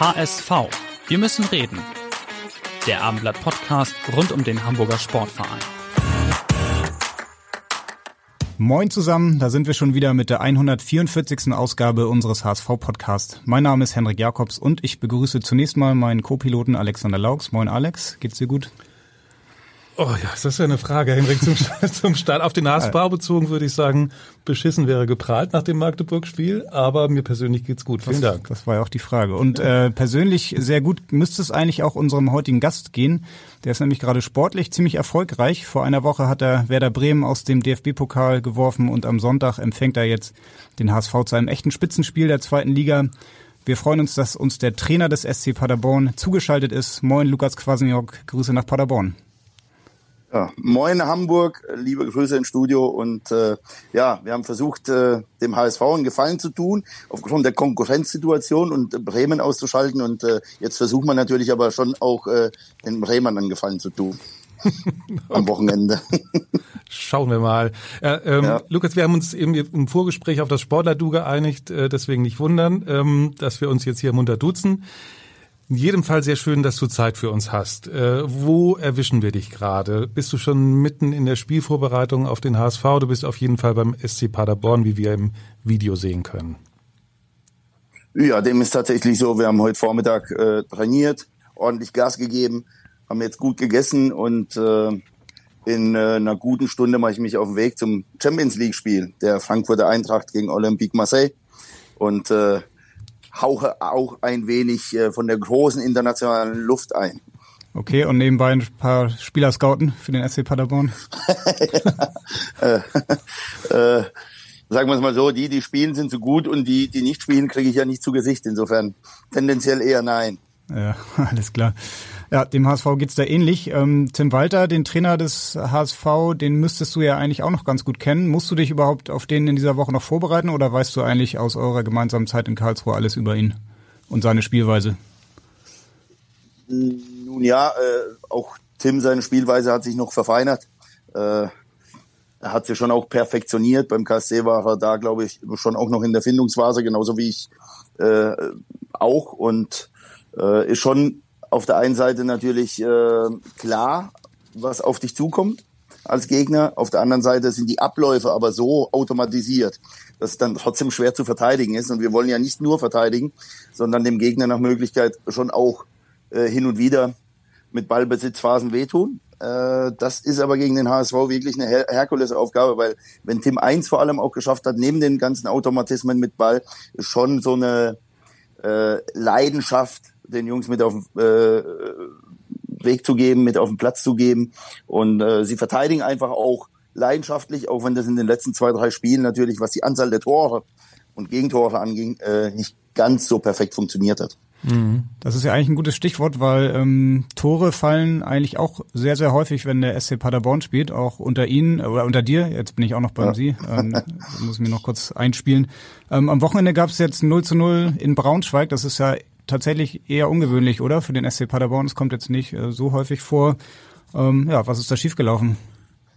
HSV. Wir müssen reden. Der Abendblatt Podcast rund um den Hamburger Sportverein. Moin zusammen, da sind wir schon wieder mit der 144. Ausgabe unseres HSV-Podcasts. Mein Name ist Henrik Jakobs und ich begrüße zunächst mal meinen Co-Piloten Alexander Laux. Moin Alex, geht's dir gut? Oh ja, das ist ja eine Frage, Henrik, zum, zum Start. Auf den HSV bezogen würde ich sagen, beschissen wäre geprahlt nach dem Magdeburg-Spiel, aber mir persönlich geht's gut. Vielen das, Dank. Das war ja auch die Frage. Und äh, persönlich sehr gut müsste es eigentlich auch unserem heutigen Gast gehen. Der ist nämlich gerade sportlich ziemlich erfolgreich. Vor einer Woche hat er Werder Bremen aus dem DFB-Pokal geworfen und am Sonntag empfängt er jetzt den HSV zu einem echten Spitzenspiel der zweiten Liga. Wir freuen uns, dass uns der Trainer des SC Paderborn zugeschaltet ist. Moin, Lukas Kwasniok. Grüße nach Paderborn. Ja, moin Hamburg, liebe Grüße ins Studio und äh, ja, wir haben versucht, äh, dem HSV einen Gefallen zu tun, aufgrund der Konkurrenzsituation und äh, Bremen auszuschalten und äh, jetzt versucht man natürlich aber schon auch äh, den Bremern einen Gefallen zu tun. Am Wochenende. Schauen wir mal. Äh, ähm, ja. Lukas, wir haben uns eben im Vorgespräch auf das Sportler-Du geeinigt, äh, deswegen nicht wundern, ähm, dass wir uns jetzt hier munter duzen. In jedem Fall sehr schön, dass du Zeit für uns hast. Äh, wo erwischen wir dich gerade? Bist du schon mitten in der Spielvorbereitung auf den HSV? Du bist auf jeden Fall beim SC Paderborn, wie wir im Video sehen können. Ja, dem ist tatsächlich so. Wir haben heute Vormittag äh, trainiert, ordentlich Gas gegeben, haben jetzt gut gegessen und äh, in äh, einer guten Stunde mache ich mich auf den Weg zum Champions League Spiel der Frankfurter Eintracht gegen Olympique Marseille. Und äh, hauche auch ein wenig äh, von der großen internationalen Luft ein. Okay, und nebenbei ein paar Spieler scouten für den SC Paderborn? ja, äh, äh, sagen wir es mal so, die, die spielen, sind so gut und die, die nicht spielen, kriege ich ja nicht zu Gesicht. Insofern tendenziell eher nein. Ja, alles klar. Ja, dem HSV geht's da ähnlich. Ähm, Tim Walter, den Trainer des HSV, den müsstest du ja eigentlich auch noch ganz gut kennen. Musst du dich überhaupt auf den in dieser Woche noch vorbereiten oder weißt du eigentlich aus eurer gemeinsamen Zeit in Karlsruhe alles über ihn und seine Spielweise? Nun ja, äh, auch Tim, seine Spielweise hat sich noch verfeinert. Äh, er hat sie schon auch perfektioniert. Beim KSC war er da, glaube ich, schon auch noch in der Findungsphase, genauso wie ich äh, auch. Und äh, ist schon auf der einen Seite natürlich äh, klar, was auf dich zukommt als Gegner. Auf der anderen Seite sind die Abläufe aber so automatisiert, dass es dann trotzdem schwer zu verteidigen ist. Und wir wollen ja nicht nur verteidigen, sondern dem Gegner nach Möglichkeit schon auch äh, hin und wieder mit Ballbesitzphasen wehtun. Äh, das ist aber gegen den HSV wirklich eine Her Herkulesaufgabe, weil wenn Tim eins vor allem auch geschafft hat, neben den ganzen Automatismen mit Ball, schon so eine äh, Leidenschaft den Jungs mit auf den äh, Weg zu geben, mit auf den Platz zu geben. Und äh, sie verteidigen einfach auch leidenschaftlich, auch wenn das in den letzten zwei, drei Spielen natürlich, was die Anzahl der Tore und Gegentore anging, äh, nicht ganz so perfekt funktioniert hat. Mhm. Das ist ja eigentlich ein gutes Stichwort, weil ähm, Tore fallen eigentlich auch sehr, sehr häufig, wenn der SC Paderborn spielt, auch unter Ihnen oder unter dir. Jetzt bin ich auch noch beim ja. Sie, ähm, muss mir noch kurz einspielen. Ähm, am Wochenende gab es jetzt 0 zu 0 in Braunschweig. Das ist ja tatsächlich eher ungewöhnlich, oder? Für den SC Paderborn. Es kommt jetzt nicht äh, so häufig vor. Ähm, ja, was ist da schiefgelaufen?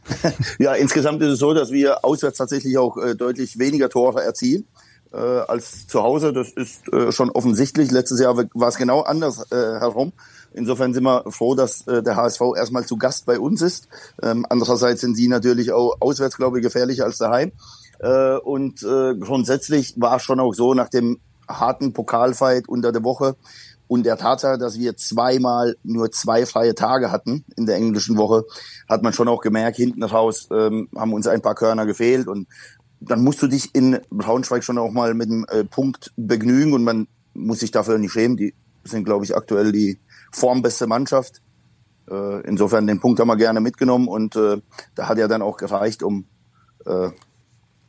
ja, insgesamt ist es so, dass wir auswärts tatsächlich auch äh, deutlich weniger Tore erzielen äh, als zu Hause. Das ist äh, schon offensichtlich. Letztes Jahr war es genau anders äh, herum. Insofern sind wir froh, dass äh, der HSV erstmal zu Gast bei uns ist. Ähm, andererseits sind sie natürlich auch auswärts, glaube ich, gefährlicher als daheim. Äh, und äh, grundsätzlich war es schon auch so, nach dem harten Pokalfight unter der Woche und der Tatsache, dass wir zweimal nur zwei freie Tage hatten in der englischen Woche, hat man schon auch gemerkt, hinten raus ähm, haben uns ein paar Körner gefehlt und dann musst du dich in Braunschweig schon auch mal mit einem äh, Punkt begnügen und man muss sich dafür nicht schämen. Die sind, glaube ich, aktuell die formbeste Mannschaft. Äh, insofern den Punkt haben wir gerne mitgenommen und äh, da hat ja dann auch gereicht, um äh,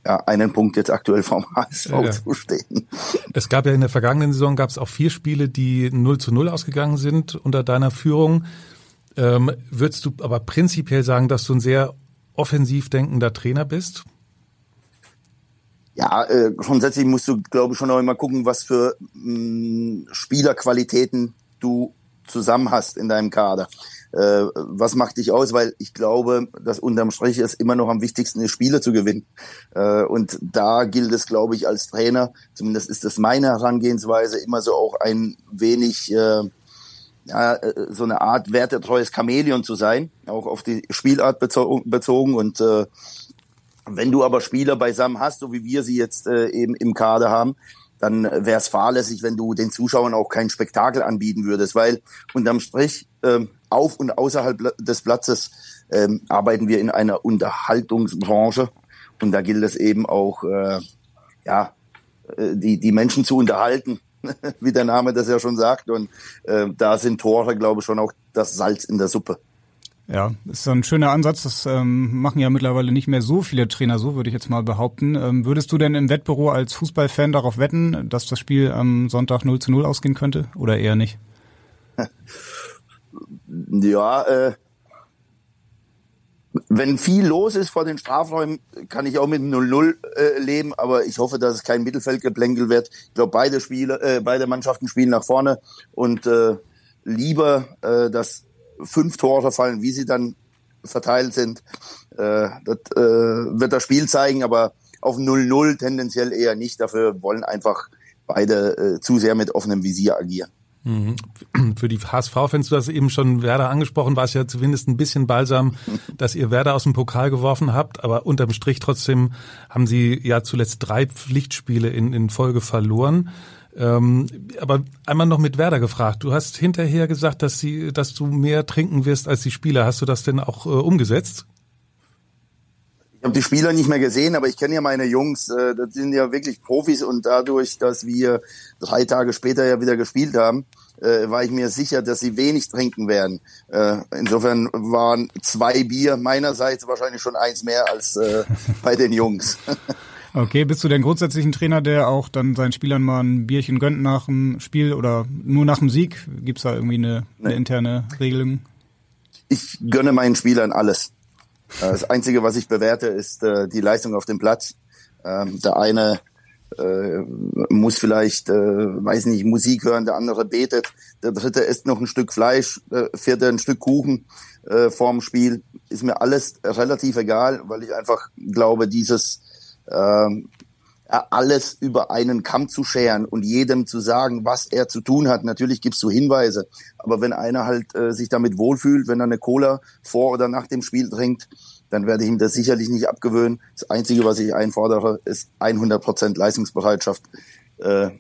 ja, einen Punkt jetzt aktuell vom HSV ja. zu stehen. Es gab ja in der vergangenen Saison gab es auch vier Spiele, die 0 zu 0 ausgegangen sind unter deiner Führung. Ähm, würdest du aber prinzipiell sagen, dass du ein sehr offensiv denkender Trainer bist? Ja, äh, grundsätzlich musst du, glaube ich, schon auch immer gucken, was für mh, mm, Spielerqualitäten du zusammen hast in deinem Kader. Äh, was macht dich aus? Weil ich glaube, dass unterm Strich es immer noch am wichtigsten ist, Spiele zu gewinnen. Äh, und da gilt es, glaube ich, als Trainer, zumindest ist das meine Herangehensweise, immer so auch ein wenig äh, ja, äh, so eine Art wertetreues Chamäleon zu sein, auch auf die Spielart bezogen. Und äh, wenn du aber Spieler beisammen hast, so wie wir sie jetzt äh, eben im Kader haben, dann wäre es fahrlässig, wenn du den Zuschauern auch kein Spektakel anbieten würdest, weil unterm Strich ähm, auf und außerhalb des Platzes ähm, arbeiten wir in einer Unterhaltungsbranche und da gilt es eben auch, äh, ja, äh, die, die Menschen zu unterhalten, wie der Name das ja schon sagt und äh, da sind Tore, glaube ich, schon auch das Salz in der Suppe. Ja, ist ein schöner Ansatz. Das ähm, machen ja mittlerweile nicht mehr so viele Trainer, so würde ich jetzt mal behaupten. Ähm, würdest du denn im Wettbüro als Fußballfan darauf wetten, dass das Spiel am Sonntag 0 zu 0 ausgehen könnte oder eher nicht? Ja, äh, wenn viel los ist vor den Strafräumen, kann ich auch mit 0-0 äh, leben, aber ich hoffe, dass es kein Mittelfeldgeplänkel wird. Ich glaube, beide Spiele, äh, beide Mannschaften spielen nach vorne und äh, lieber, äh, dass fünf Tore fallen, wie sie dann verteilt sind. Äh, das äh, wird das Spiel zeigen, aber auf 0-0 tendenziell eher nicht. Dafür wollen einfach beide äh, zu sehr mit offenem Visier agieren. Mhm. Für die HSV-Fans, du hast eben schon Werder angesprochen, war es ja zumindest ein bisschen balsam, dass ihr Werder aus dem Pokal geworfen habt, aber unterm Strich trotzdem haben sie ja zuletzt drei Pflichtspiele in, in Folge verloren. Ähm, aber einmal noch mit Werder gefragt. Du hast hinterher gesagt, dass sie, dass du mehr trinken wirst als die Spieler. Hast du das denn auch äh, umgesetzt? Ich habe die Spieler nicht mehr gesehen, aber ich kenne ja meine Jungs. Äh, das sind ja wirklich Profis und dadurch, dass wir drei Tage später ja wieder gespielt haben, äh, war ich mir sicher, dass sie wenig trinken werden. Äh, insofern waren zwei Bier meinerseits wahrscheinlich schon eins mehr als äh, bei den Jungs. Okay, bist du denn grundsätzlich ein Trainer, der auch dann seinen Spielern mal ein Bierchen gönnt nach dem Spiel oder nur nach dem Sieg? Gibt es da irgendwie eine, eine interne Regelung? Ich gönne meinen Spielern alles. Äh, das Einzige, was ich bewerte, ist äh, die Leistung auf dem Platz. Ähm, der eine äh, muss vielleicht, weiß nicht, Musik hören, der andere betet, der dritte isst noch ein Stück Fleisch, der vierte ein Stück Kuchen vorm Spiel. Ist mir alles relativ egal, weil ich einfach glaube, dieses ähm, alles über einen Kamm zu scheren und jedem zu sagen, was er zu tun hat. Natürlich gibst du Hinweise, aber wenn einer halt äh, sich damit wohlfühlt, wenn er eine Cola vor oder nach dem Spiel trinkt, dann werde ich ihm das sicherlich nicht abgewöhnen. Das Einzige, was ich einfordere, ist 100 Prozent Leistungsbereitschaft äh,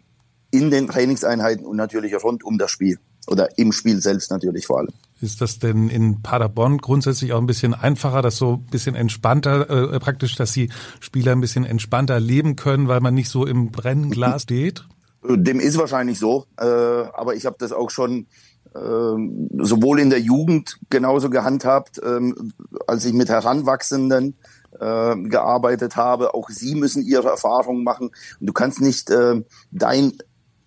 in den Trainingseinheiten und natürlich rund um das Spiel oder im Spiel selbst natürlich vor allem. Ist das denn in Paderborn grundsätzlich auch ein bisschen einfacher, das so ein bisschen entspannter, äh, praktisch, dass die Spieler ein bisschen entspannter leben können, weil man nicht so im Brennglas steht? Dem ist wahrscheinlich so, äh, aber ich habe das auch schon äh, sowohl in der Jugend genauso gehandhabt, äh, als ich mit Heranwachsenden äh, gearbeitet habe. Auch sie müssen ihre Erfahrungen machen. Und du kannst nicht äh, dein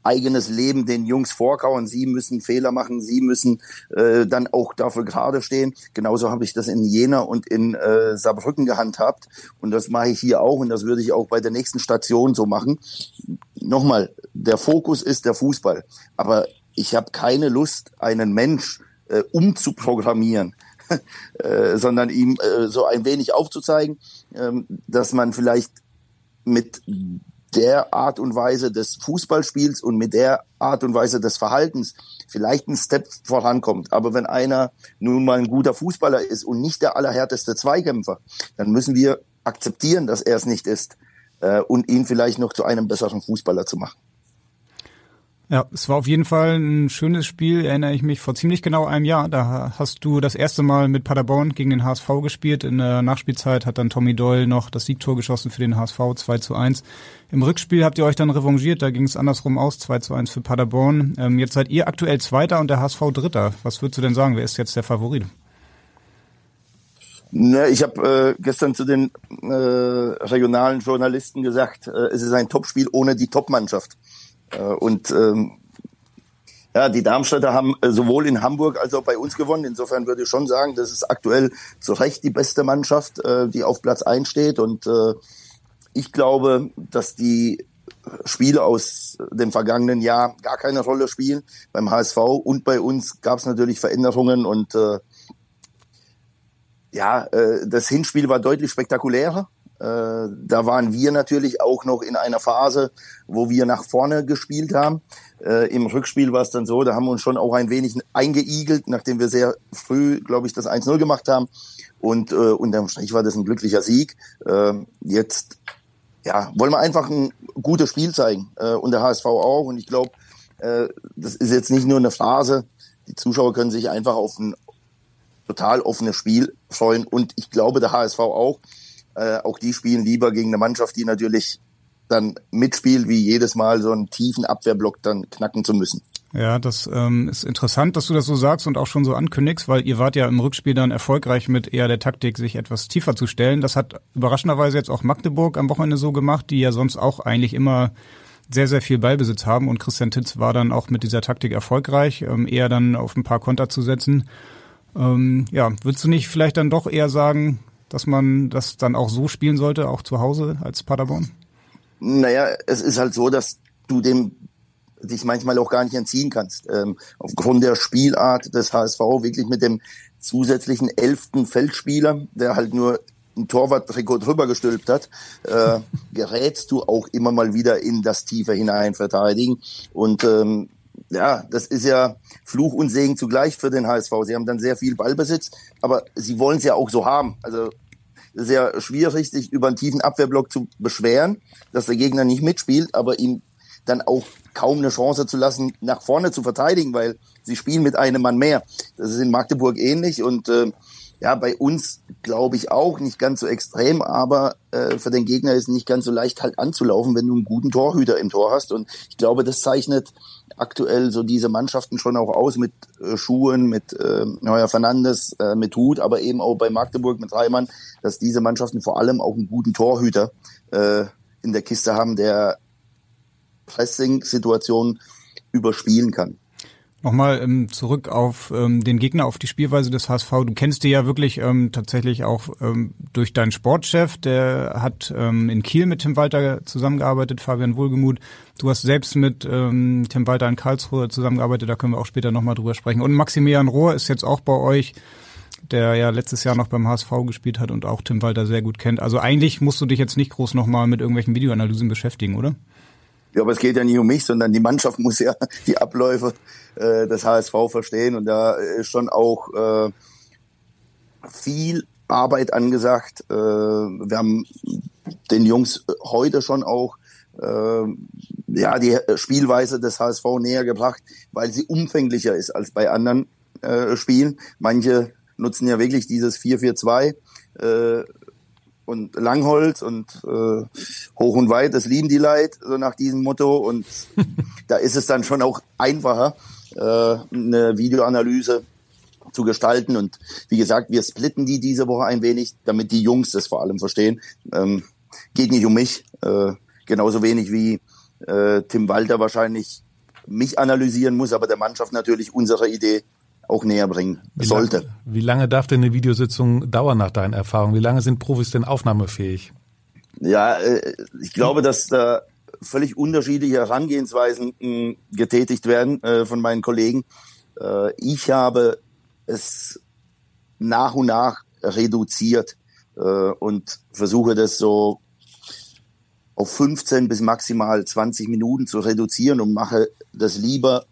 eigenes Leben den Jungs vorkauen. Sie müssen Fehler machen, sie müssen äh, dann auch dafür gerade stehen. Genauso habe ich das in Jena und in äh, Saarbrücken gehandhabt. Und das mache ich hier auch und das würde ich auch bei der nächsten Station so machen. Nochmal, der Fokus ist der Fußball. Aber ich habe keine Lust, einen Mensch äh, umzuprogrammieren. äh, sondern ihm äh, so ein wenig aufzuzeigen, äh, dass man vielleicht mit der Art und Weise des Fußballspiels und mit der Art und Weise des Verhaltens vielleicht ein Step vorankommt. Aber wenn einer nun mal ein guter Fußballer ist und nicht der allerhärteste Zweikämpfer, dann müssen wir akzeptieren, dass er es nicht ist äh, und ihn vielleicht noch zu einem besseren Fußballer zu machen. Ja, es war auf jeden Fall ein schönes Spiel, erinnere ich mich, vor ziemlich genau einem Jahr. Da hast du das erste Mal mit Paderborn gegen den HSV gespielt. In der Nachspielzeit hat dann Tommy Doyle noch das Siegtor geschossen für den HSV 2 zu 1. Im Rückspiel habt ihr euch dann revanchiert, da ging es andersrum aus, 2 zu 1 für Paderborn. Ähm, jetzt seid ihr aktuell Zweiter und der HSV Dritter. Was würdest du denn sagen, wer ist jetzt der Favorit? Ne, ich habe äh, gestern zu den äh, regionalen Journalisten gesagt, äh, es ist ein Topspiel ohne die Topmannschaft. Äh, und ähm, ja, die Darmstädter haben äh, sowohl in Hamburg als auch bei uns gewonnen. Insofern würde ich schon sagen, das ist aktuell zu Recht die beste Mannschaft, äh, die auf Platz 1 steht. Und äh, ich glaube, dass die Spiele aus dem vergangenen Jahr gar keine Rolle spielen. Beim HSV und bei uns gab es natürlich Veränderungen und äh, ja, äh, das Hinspiel war deutlich spektakulärer. Äh, da waren wir natürlich auch noch in einer Phase, wo wir nach vorne gespielt haben. Äh, Im Rückspiel war es dann so, da haben wir uns schon auch ein wenig eingeigelt, nachdem wir sehr früh, glaube ich, das 1-0 gemacht haben. Und äh, unterm Strich war das ein glücklicher Sieg. Äh, jetzt ja, wollen wir einfach ein gutes Spiel zeigen äh, und der HSV auch. Und ich glaube, äh, das ist jetzt nicht nur eine Phrase. Die Zuschauer können sich einfach auf ein total offenes Spiel freuen und ich glaube der HSV auch. Äh, auch die spielen lieber gegen eine Mannschaft, die natürlich dann mitspielt, wie jedes Mal so einen tiefen Abwehrblock dann knacken zu müssen. Ja, das ähm, ist interessant, dass du das so sagst und auch schon so ankündigst, weil ihr wart ja im Rückspiel dann erfolgreich mit eher der Taktik, sich etwas tiefer zu stellen. Das hat überraschenderweise jetzt auch Magdeburg am Wochenende so gemacht, die ja sonst auch eigentlich immer sehr, sehr viel Ballbesitz haben und Christian Titz war dann auch mit dieser Taktik erfolgreich, ähm, eher dann auf ein paar Konter zu setzen. Ähm, ja, würdest du nicht vielleicht dann doch eher sagen, dass man das dann auch so spielen sollte, auch zu Hause als Paderborn? Naja, es ist halt so, dass du dem dich manchmal auch gar nicht entziehen kannst. Ähm, aufgrund der Spielart des HSV wirklich mit dem zusätzlichen elften Feldspieler, der halt nur ein Torwarttrikot drüber gestülpt hat, äh, gerätst du auch immer mal wieder in das Tiefe hinein verteidigen. Und ähm, ja, das ist ja Fluch und Segen zugleich für den HSV. Sie haben dann sehr viel Ballbesitz, aber sie wollen es ja auch so haben. Also sehr schwierig, sich über einen tiefen Abwehrblock zu beschweren, dass der Gegner nicht mitspielt, aber ihm dann auch kaum eine Chance zu lassen, nach vorne zu verteidigen, weil sie spielen mit einem Mann mehr. Das ist in Magdeburg ähnlich und äh, ja, bei uns glaube ich auch nicht ganz so extrem, aber äh, für den Gegner ist nicht ganz so leicht halt anzulaufen, wenn du einen guten Torhüter im Tor hast. Und ich glaube, das zeichnet aktuell so diese Mannschaften schon auch aus mit äh, Schuhen, mit äh, Neuer Fernandes, äh, mit Hut, aber eben auch bei Magdeburg mit Reimann, dass diese Mannschaften vor allem auch einen guten Torhüter äh, in der Kiste haben, der Pressing-Situationen überspielen kann. Nochmal ähm, zurück auf ähm, den Gegner, auf die Spielweise des HSV. Du kennst die ja wirklich ähm, tatsächlich auch ähm, durch deinen Sportchef. Der hat ähm, in Kiel mit Tim Walter zusammengearbeitet, Fabian Wohlgemuth. Du hast selbst mit ähm, Tim Walter in Karlsruhe zusammengearbeitet, da können wir auch später nochmal drüber sprechen. Und Maximilian Rohr ist jetzt auch bei euch, der ja letztes Jahr noch beim HSV gespielt hat und auch Tim Walter sehr gut kennt. Also eigentlich musst du dich jetzt nicht groß nochmal mit irgendwelchen Videoanalysen beschäftigen, oder? Ja, aber es geht ja nicht um mich, sondern die Mannschaft muss ja die Abläufe äh, des HSV verstehen und da ist schon auch äh, viel Arbeit angesagt. Äh, wir haben den Jungs heute schon auch äh, ja die Spielweise des HSV näher gebracht, weil sie umfänglicher ist als bei anderen äh, Spielen. Manche nutzen ja wirklich dieses 4-4-2. Äh, und Langholz und äh, hoch und weit, das lieben die Leid, so nach diesem Motto. Und da ist es dann schon auch einfacher, äh, eine Videoanalyse zu gestalten. Und wie gesagt, wir splitten die diese Woche ein wenig, damit die Jungs das vor allem verstehen. Ähm, geht nicht um mich, äh, genauso wenig wie äh, Tim Walter wahrscheinlich mich analysieren muss, aber der Mannschaft natürlich unsere Idee auch näher bringen wie sollte. Lang, wie lange darf denn eine Videositzung dauern nach deinen Erfahrungen? Wie lange sind Profis denn aufnahmefähig? Ja, äh, ich glaube, dass da völlig unterschiedliche Herangehensweisen mh, getätigt werden äh, von meinen Kollegen. Äh, ich habe es nach und nach reduziert und versuche das so auf 15 bis maximal 20 Minuten zu reduzieren und mache das lieber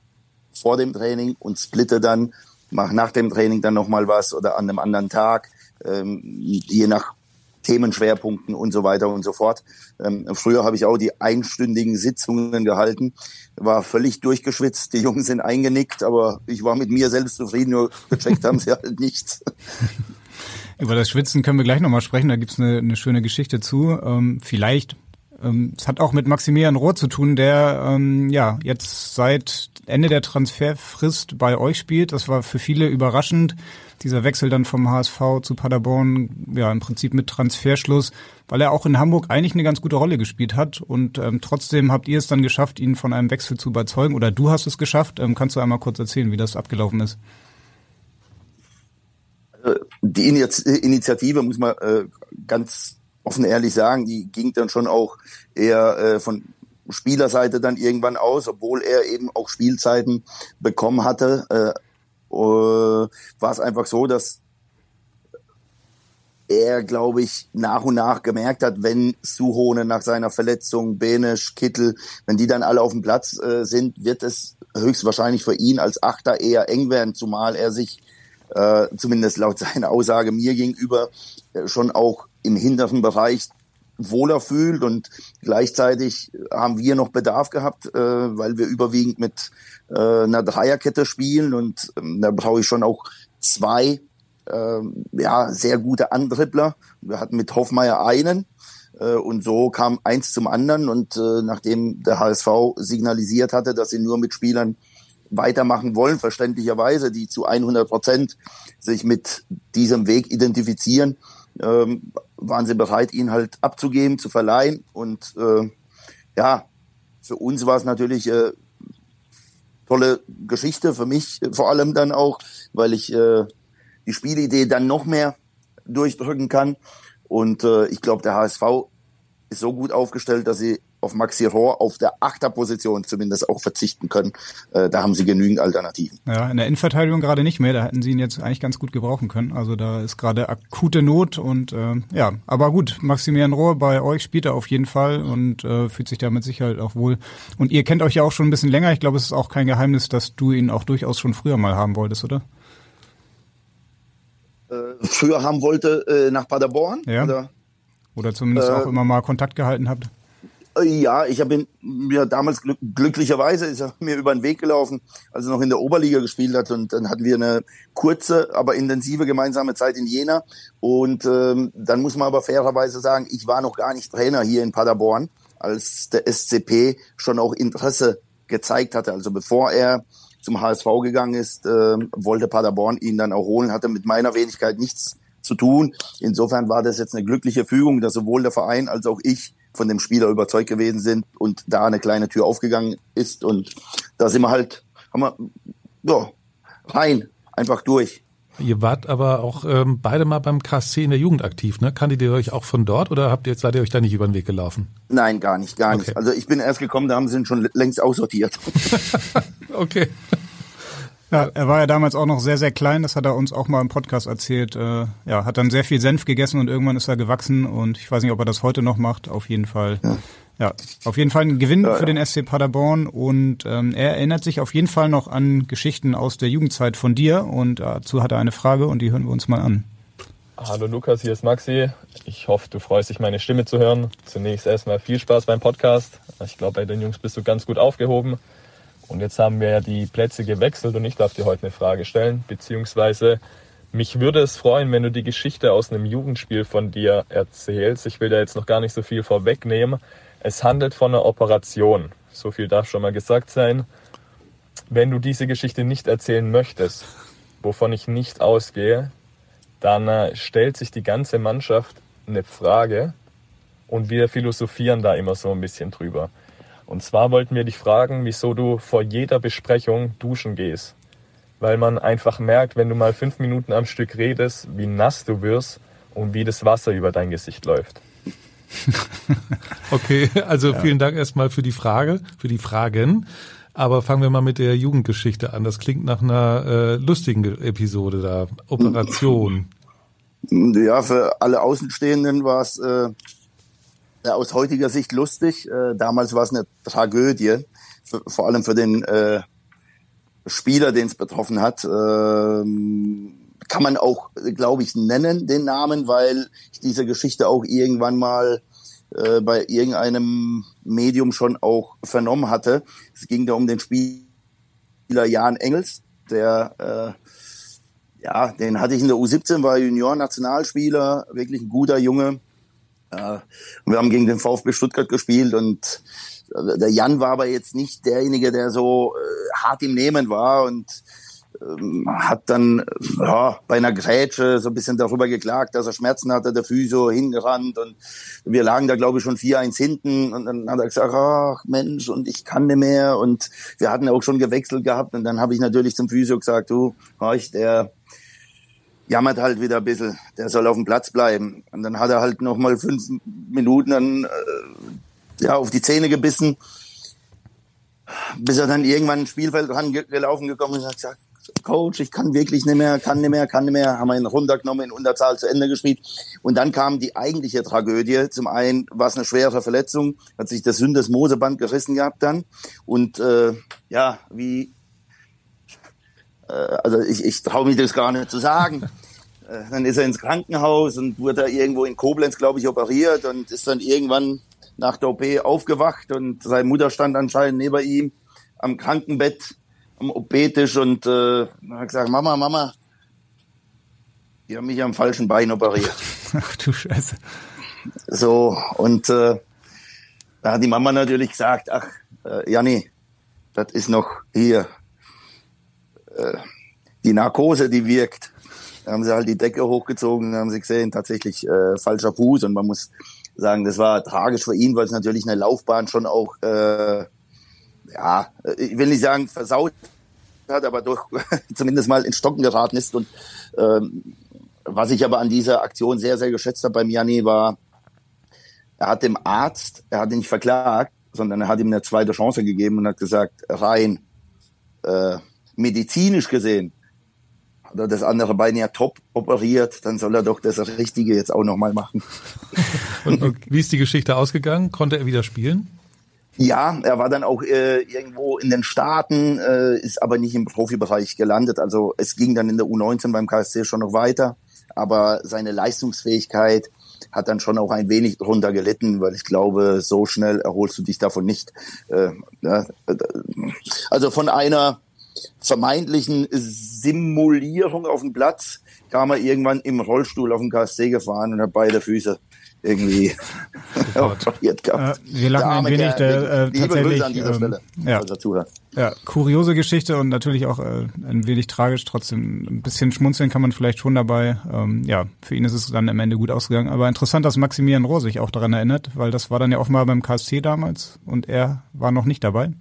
vor dem Training und splitte dann, mache nach dem Training dann nochmal was oder an einem anderen Tag, ähm, je nach Themenschwerpunkten und so weiter und so fort. Ähm, früher habe ich auch die einstündigen Sitzungen gehalten, war völlig durchgeschwitzt, die Jungs sind eingenickt, aber ich war mit mir selbst zufrieden, nur gecheckt haben sie halt nichts. Über das Schwitzen können wir gleich nochmal sprechen, da gibt's eine, eine schöne Geschichte zu. Ähm, vielleicht es hat auch mit Maximilian Rohr zu tun, der ähm, ja jetzt seit Ende der Transferfrist bei euch spielt. Das war für viele überraschend. Dieser Wechsel dann vom HSV zu Paderborn, ja im Prinzip mit Transferschluss, weil er auch in Hamburg eigentlich eine ganz gute Rolle gespielt hat. Und ähm, trotzdem habt ihr es dann geschafft, ihn von einem Wechsel zu überzeugen. Oder du hast es geschafft. Ähm, kannst du einmal kurz erzählen, wie das abgelaufen ist? Äh, die Initiative, muss man äh, ganz offen ehrlich sagen, die ging dann schon auch eher äh, von Spielerseite dann irgendwann aus, obwohl er eben auch Spielzeiten bekommen hatte, äh, äh, war es einfach so, dass er, glaube ich, nach und nach gemerkt hat, wenn Suhone nach seiner Verletzung, Benisch, Kittel, wenn die dann alle auf dem Platz äh, sind, wird es höchstwahrscheinlich für ihn als Achter eher eng werden, zumal er sich äh, zumindest laut seiner Aussage mir gegenüber äh, schon auch im hinteren Bereich wohler fühlt. Und gleichzeitig haben wir noch Bedarf gehabt, äh, weil wir überwiegend mit äh, einer Dreierkette spielen. Und ähm, da brauche ich schon auch zwei äh, ja sehr gute Andribbler. Wir hatten mit Hoffmeier einen äh, und so kam eins zum anderen. Und äh, nachdem der HSV signalisiert hatte, dass sie nur mit Spielern weitermachen wollen, verständlicherweise, die zu 100 Prozent sich mit diesem Weg identifizieren, ähm, waren sie bereit, ihn halt abzugeben, zu verleihen. Und äh, ja, für uns war es natürlich äh, tolle Geschichte, für mich vor allem dann auch, weil ich äh, die Spielidee dann noch mehr durchdrücken kann. Und äh, ich glaube, der HSV ist so gut aufgestellt, dass sie auf Maxi Rohr auf der Achterposition zumindest auch verzichten können. Äh, da haben sie genügend Alternativen. Ja, in der Innenverteidigung gerade nicht mehr. Da hätten sie ihn jetzt eigentlich ganz gut gebrauchen können. Also da ist gerade akute Not und äh, ja, aber gut, Maximilian Rohr bei euch spielt er auf jeden Fall und äh, fühlt sich da mit Sicherheit auch wohl. Und ihr kennt euch ja auch schon ein bisschen länger. Ich glaube, es ist auch kein Geheimnis, dass du ihn auch durchaus schon früher mal haben wolltest, oder? Äh, früher haben wollte äh, nach Paderborn? Ja. Oder, oder zumindest auch äh, immer mal Kontakt gehalten habt? Ja, ich habe mir damals glück, glücklicherweise ist er mir über den Weg gelaufen, als er noch in der Oberliga gespielt hat und dann hatten wir eine kurze, aber intensive gemeinsame Zeit in Jena und ähm, dann muss man aber fairerweise sagen, ich war noch gar nicht Trainer hier in Paderborn, als der SCP schon auch Interesse gezeigt hatte. Also bevor er zum HSV gegangen ist, äh, wollte Paderborn ihn dann auch holen, hatte mit meiner Wenigkeit nichts zu tun. Insofern war das jetzt eine glückliche Fügung, dass sowohl der Verein als auch ich von dem Spieler überzeugt gewesen sind und da eine kleine Tür aufgegangen ist und da sind wir halt, haben wir, ja, rein, einfach durch. Ihr wart aber auch ähm, beide mal beim KSC in der Jugend aktiv, ne? Kanntet ihr euch auch von dort oder habt ihr, seid ihr euch da nicht über den Weg gelaufen? Nein, gar nicht, gar okay. nicht. Also ich bin erst gekommen, da haben sie ihn schon längst aussortiert. okay. Ja, er war ja damals auch noch sehr, sehr klein, das hat er uns auch mal im Podcast erzählt. Äh, ja, hat dann sehr viel Senf gegessen und irgendwann ist er gewachsen und ich weiß nicht, ob er das heute noch macht, auf jeden Fall. Ja, ja auf jeden Fall ein Gewinn ja, für ja. den SC Paderborn und ähm, er erinnert sich auf jeden Fall noch an Geschichten aus der Jugendzeit von dir und dazu hat er eine Frage und die hören wir uns mal an. Hallo Lukas, hier ist Maxi. Ich hoffe, du freust dich, meine Stimme zu hören. Zunächst erstmal viel Spaß beim Podcast. Ich glaube, bei den Jungs bist du ganz gut aufgehoben. Und jetzt haben wir ja die Plätze gewechselt und ich darf dir heute eine Frage stellen, beziehungsweise mich würde es freuen, wenn du die Geschichte aus einem Jugendspiel von dir erzählst. Ich will da jetzt noch gar nicht so viel vorwegnehmen. Es handelt von einer Operation. So viel darf schon mal gesagt sein. Wenn du diese Geschichte nicht erzählen möchtest, wovon ich nicht ausgehe, dann äh, stellt sich die ganze Mannschaft eine Frage und wir philosophieren da immer so ein bisschen drüber. Und zwar wollten wir dich fragen, wieso du vor jeder Besprechung duschen gehst. Weil man einfach merkt, wenn du mal fünf Minuten am Stück redest, wie nass du wirst und wie das Wasser über dein Gesicht läuft. okay, also ja. vielen Dank erstmal für die Frage, für die Fragen. Aber fangen wir mal mit der Jugendgeschichte an. Das klingt nach einer äh, lustigen Episode da. Operation. Ja, für alle Außenstehenden war es äh, aus heutiger Sicht lustig. Äh, damals war es eine Tragödie, vor allem für den äh, Spieler, den es betroffen hat. Ähm, kann man auch, glaube ich, nennen, den Namen, weil ich diese Geschichte auch irgendwann mal äh, bei irgendeinem Medium schon auch vernommen hatte. Es ging da um den Spieler Jan Engels, der äh, ja, den hatte ich in der U17, war Junior-Nationalspieler, wirklich ein guter Junge, Ja, wir haben gegen den VfB Stuttgart gespielt und äh, der Jan war aber jetzt nicht derjenige, der so äh, hart im Nehmen war und ähm, hat dann ja, bei einer Grätsche so ein bisschen darüber geklagt, dass er Schmerzen hatte, der Physio hingerannt und wir lagen da glaube ich schon 4-1 hinten und dann hat er gesagt, ach Mensch und ich kann nicht mehr und wir hatten auch schon gewechselt gehabt und dann habe ich natürlich zum Physio gesagt, du, horch, der jammert halt wieder ein bisschen, der soll auf dem Platz bleiben. Und dann hat er halt noch mal fünf Minuten dann, äh, ja, auf die Zähne gebissen, bis er dann irgendwann ins Spielfeld rangelaufen gekommen ist und hat gesagt, Coach, ich kann wirklich nicht mehr, kann nicht mehr, kann nicht mehr, haben wir ihn runtergenommen, in Unterzahl zu Ende gespielt. Und dann kam die eigentliche Tragödie. Zum einen war es eine schwere Verletzung, hat sich das Syndesmoseband gerissen gehabt dann. Und äh, ja, wie also ich, ich traue mich das gar nicht zu sagen. Äh, dann ist er ins Krankenhaus und wurde da irgendwo in Koblenz, glaube ich, operiert und ist dann irgendwann nach der OP aufgewacht und seine Mutter stand anscheinend neben ihm am Krankenbett, am OP-Tisch und äh, hat gesagt, Mama, Mama, die haben mich am falschen Bein operiert. Ach du Scheiße. So, und äh, da hat die Mama natürlich gesagt, ach, äh, Janni, das ist noch hier, äh, die Narkose, die wirkt. Da haben sie halt die Decke hochgezogen, da haben sie gesehen, tatsächlich äh, falscher Fuß. Und man muss sagen, das war tragisch für ihn, weil es natürlich eine Laufbahn schon auch, äh, ja, ich will nicht sagen versaut hat, aber durch zumindest mal in Stocken geraten ist. Und ähm, was ich aber an dieser Aktion sehr, sehr geschätzt habe beim Janni war, er hat dem Arzt, er hat ihn nicht verklagt, sondern er hat ihm eine zweite Chance gegeben und hat gesagt, rein, äh, medizinisch gesehen hat er das andere Bein ja top operiert, dann soll er doch das Richtige jetzt auch nochmal machen. und, und wie ist die Geschichte ausgegangen? Konnte er wieder spielen? Ja, er war dann auch äh, irgendwo in den Staaten, äh, ist aber nicht im Profibereich gelandet. Also es ging dann in der U19 beim KSC schon noch weiter, aber seine Leistungsfähigkeit hat dann schon auch ein wenig drunter gelitten, weil ich glaube, so schnell erholst du dich davon nicht. Äh, äh, also von einer vermeintlichen Simulierung auf dem Platz kam er irgendwann im Rollstuhl auf den KSC gefahren und hat beide Füße irgendwie operiert gehabt. Äh, wir lachen ein wenig, der, äh, tatsächlich, an dieser ähm, Stelle, ja. Ja, kuriose Geschichte und natürlich auch äh, ein wenig tragisch. Trotzdem ein bisschen schmunzeln kann man vielleicht schon dabei. Ähm, ja, für ihn ist es dann am Ende gut ausgegangen. Aber interessant, dass Maximilian Rohr sich auch daran erinnert, weil das war dann ja offenbar beim KSC damals und er war noch nicht dabei.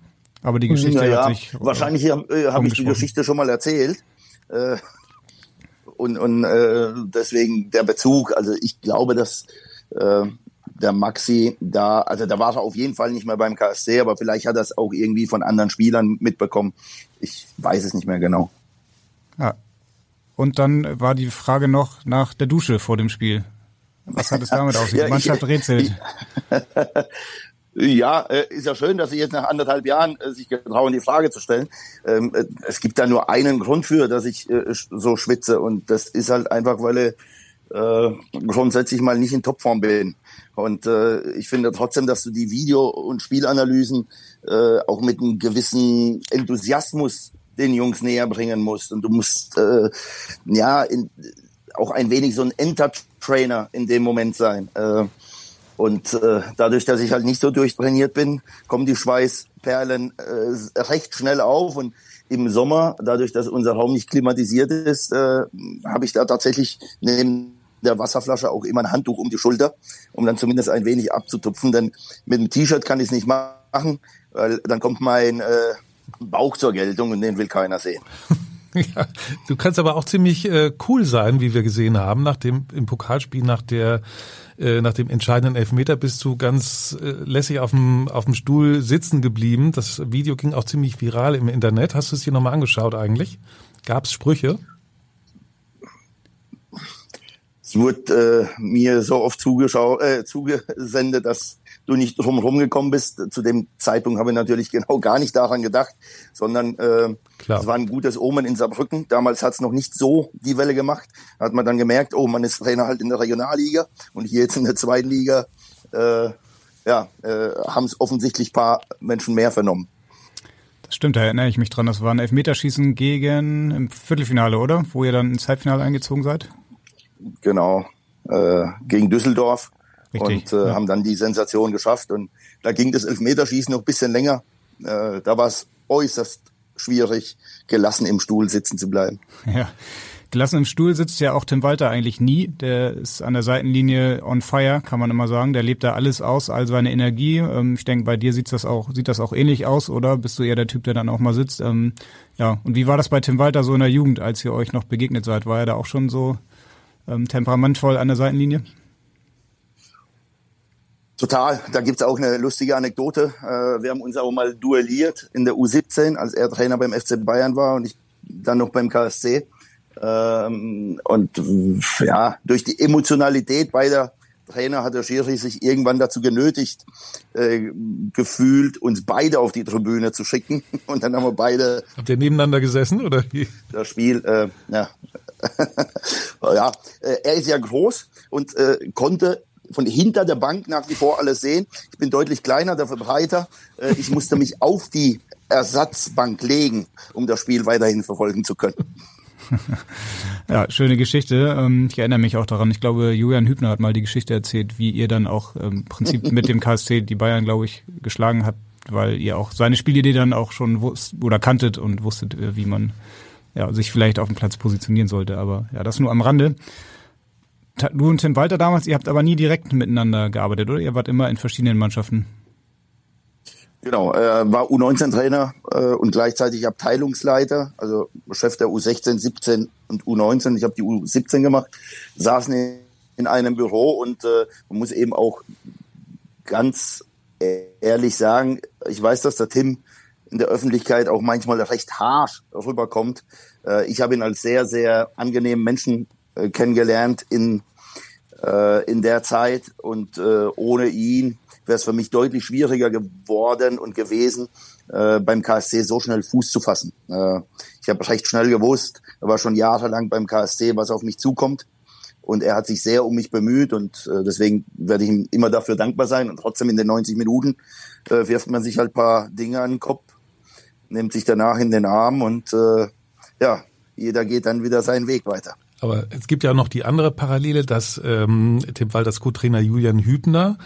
Aber die Geschichte naja, hat sich. Wahrscheinlich äh, habe ich die Geschichte schon mal erzählt. Äh, und und äh, deswegen der Bezug. Also ich glaube, dass äh, der Maxi da, also da war er auf jeden Fall nicht mehr beim KSC, aber vielleicht hat er es auch irgendwie von anderen Spielern mitbekommen. Ich weiß es nicht mehr genau. Ja. Und dann war die Frage noch nach der Dusche vor dem Spiel. Was hat es damit auf sich? Die Mannschaft rätselt. Ja, äh, ist ja schön, dass Sie jetzt nach anderthalb Jahren äh, sich getrauen, die Frage zu stellen. Ähm, äh, es gibt da nur einen Grund für, dass ich so schwitze und das ist halt einfach, weil ich grundsätzlich mal nicht in Topform bin. Und ich finde trotzdem, dass du die Video- und Spielanalysen auch mit einem gewissen Enthusiasmus den Jungs näher bringen musst. Und du musst ja auch ein wenig so ein Entertrainer in dem Moment sein. Und äh, dadurch, dass ich halt nicht so durchtrainiert bin, kommen die Schweißperlen äh, recht schnell auf. Und im Sommer, dadurch, dass unser Raum nicht klimatisiert ist, äh, habe ich da tatsächlich neben der Wasserflasche auch immer ein Handtuch um die Schulter, um dann zumindest ein wenig abzutupfen. Denn mit dem T-Shirt kann ich es nicht machen, weil dann kommt mein äh, Bauch zur Geltung und den will keiner sehen. Ja, du kannst aber auch ziemlich äh, cool sein, wie wir gesehen haben, nach dem im Pokalspiel, nach der äh, nach dem entscheidenden Elfmeter bist du ganz äh, lässig auf dem, auf dem Stuhl sitzen geblieben. Das Video ging auch ziemlich viral im Internet. Hast du es dir nochmal angeschaut eigentlich? Gab es Sprüche? Es wurde äh, mir so oft äh, zugesendet, dass du nicht drum rumgekommen bist. Zu dem Zeitpunkt habe ich natürlich genau gar nicht daran gedacht, sondern äh, Klar. es war ein gutes Omen in Saarbrücken. Damals hat es noch nicht so die Welle gemacht. Da hat man dann gemerkt, oh, man ist Trainer halt in der Regionalliga und hier jetzt in der zweiten Liga. Äh, ja, äh, haben es offensichtlich paar Menschen mehr vernommen. Das stimmt, da erinnere ich mich dran. Das war ein Elfmeterschießen gegen im Viertelfinale, oder? Wo ihr dann ins Halbfinale eingezogen seid? Genau, äh, gegen Düsseldorf. Richtig, und äh, ja. haben dann die Sensation geschafft. Und da ging das Elfmeterschießen noch ein bisschen länger. Äh, da war es äußerst schwierig, gelassen im Stuhl sitzen zu bleiben. Ja. Gelassen im Stuhl sitzt ja auch Tim Walter eigentlich nie. Der ist an der Seitenlinie on fire, kann man immer sagen. Der lebt da alles aus, all seine Energie. Ähm, ich denke, bei dir sieht das auch, sieht das auch ähnlich aus, oder? Bist du eher der Typ, der dann auch mal sitzt? Ähm, ja. Und wie war das bei Tim Walter so in der Jugend, als ihr euch noch begegnet seid? War er da auch schon so ähm, temperamentvoll an der Seitenlinie? Total. Da gibt's auch eine lustige Anekdote. Äh, wir haben uns auch mal duelliert in der U17, als er Trainer beim FC Bayern war und ich dann noch beim KSC. Ähm, und ja, durch die Emotionalität beider Trainer hat der Schiri sich irgendwann dazu genötigt äh, gefühlt, uns beide auf die Tribüne zu schicken. Und dann haben wir beide. Habt ihr nebeneinander gesessen oder wie? Das Spiel, äh, ja, ja, äh, er ist ja groß und äh, konnte von hinter der Bank nach wie vor alles sehen. Ich bin deutlich kleiner, dafür breiter. Äh, ich musste mich auf die Ersatzbank legen, um das Spiel weiterhin verfolgen zu können. ja, schöne Geschichte. Ähm, ich erinnere mich auch daran. Ich glaube, Julian Hübner hat mal die Geschichte erzählt, wie ihr dann auch im ähm, Prinzip mit dem KSC die Bayern, glaube ich, geschlagen habt, weil ihr auch seine Spielidee dann auch schon wusst oder kanntet und wusstet, äh, wie man ja, sich vielleicht auf dem Platz positionieren sollte. Aber ja, das nur am Rande. Du und Tim Walter damals, ihr habt aber nie direkt miteinander gearbeitet, oder? Ihr wart immer in verschiedenen Mannschaften. Genau, er war U19-Trainer äh, und gleichzeitig Abteilungsleiter, also Chef der U16, 17 und U19. Ich habe die U17 gemacht, saßen in einem Büro und äh, man muss eben auch ganz ehrlich sagen, ich weiß, dass der Tim in der Öffentlichkeit auch manchmal recht harsh rüberkommt. Äh, ich habe ihn als sehr, sehr angenehmen Menschen äh, kennengelernt in, äh, in der Zeit und äh, ohne ihn wäre es für mich deutlich schwieriger geworden und gewesen, äh, beim KSC so schnell Fuß zu fassen. Äh, ich habe recht schnell gewusst, er war schon jahrelang beim KSC, was auf mich zukommt. Und er hat sich sehr um mich bemüht und äh, deswegen werde ich ihm immer dafür dankbar sein. Und trotzdem in den 90 Minuten äh, wirft man sich halt paar Dinge an den Kopf, nimmt sich danach in den Arm und äh, ja, jeder geht dann wieder seinen Weg weiter. Aber es gibt ja noch die andere Parallele, dass ähm, Tim Walters Co-Trainer Julian Hübner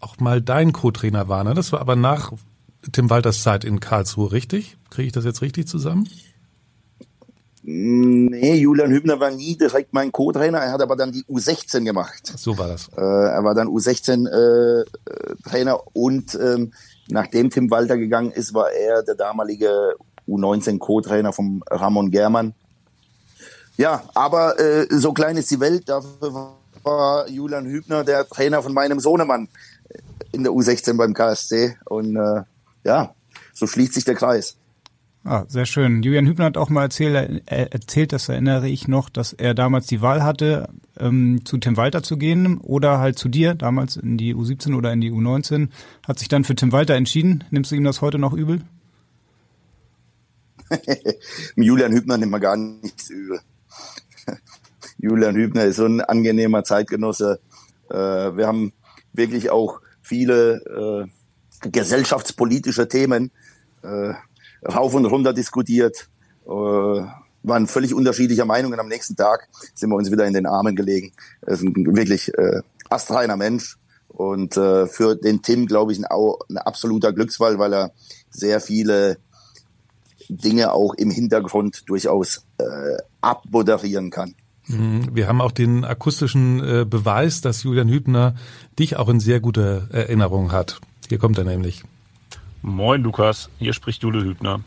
auch mal dein Co-Trainer war. Ne? Das war aber nach Tim Walters Zeit in Karlsruhe, richtig? Kriege ich das jetzt richtig zusammen? Nee, Julian Hübner war nie direkt mein Co-Trainer, er hat aber dann die U16 gemacht. So war das. Äh, er war dann U16-Trainer äh, und ähm, nachdem Tim Walter gegangen ist, war er der damalige U19 Co-Trainer vom Ramon German. Ja, aber äh, so klein ist die Welt, dafür war Julian Hübner der Trainer von meinem Sohnemann in der U16 beim KSC und äh, ja, so schließt sich der Kreis. Ah, sehr schön. Julian Hübner hat auch mal erzählt, äh, erzählt, das erinnere ich noch, dass er damals die Wahl hatte, ähm, zu Tim Walter zu gehen oder halt zu dir, damals in die U17 oder in die U19. Hat sich dann für Tim Walter entschieden. Nimmst du ihm das heute noch übel? Julian Hübner nimmt man gar nichts übel. Julian Hübner ist so ein angenehmer Zeitgenosse. Äh, wir haben wirklich auch viele äh, gesellschaftspolitische Themen äh, rauf und runter diskutiert, äh, waren völlig unterschiedlicher Meinungen. Am nächsten Tag sind wir uns wieder in den Armen gelegen. Er ist ein wirklich äh, astreiner Mensch und äh, für den Tim, glaube ich, ein, ein absoluter Glücksfall, weil er sehr viele Dinge auch im Hintergrund durchaus äh, abmoderieren kann. Mhm. Wir haben auch den akustischen äh, Beweis, dass Julian Hübner dich auch in sehr guter Erinnerung hat. Hier kommt er nämlich. Moin Lukas, hier spricht Jule Hübner.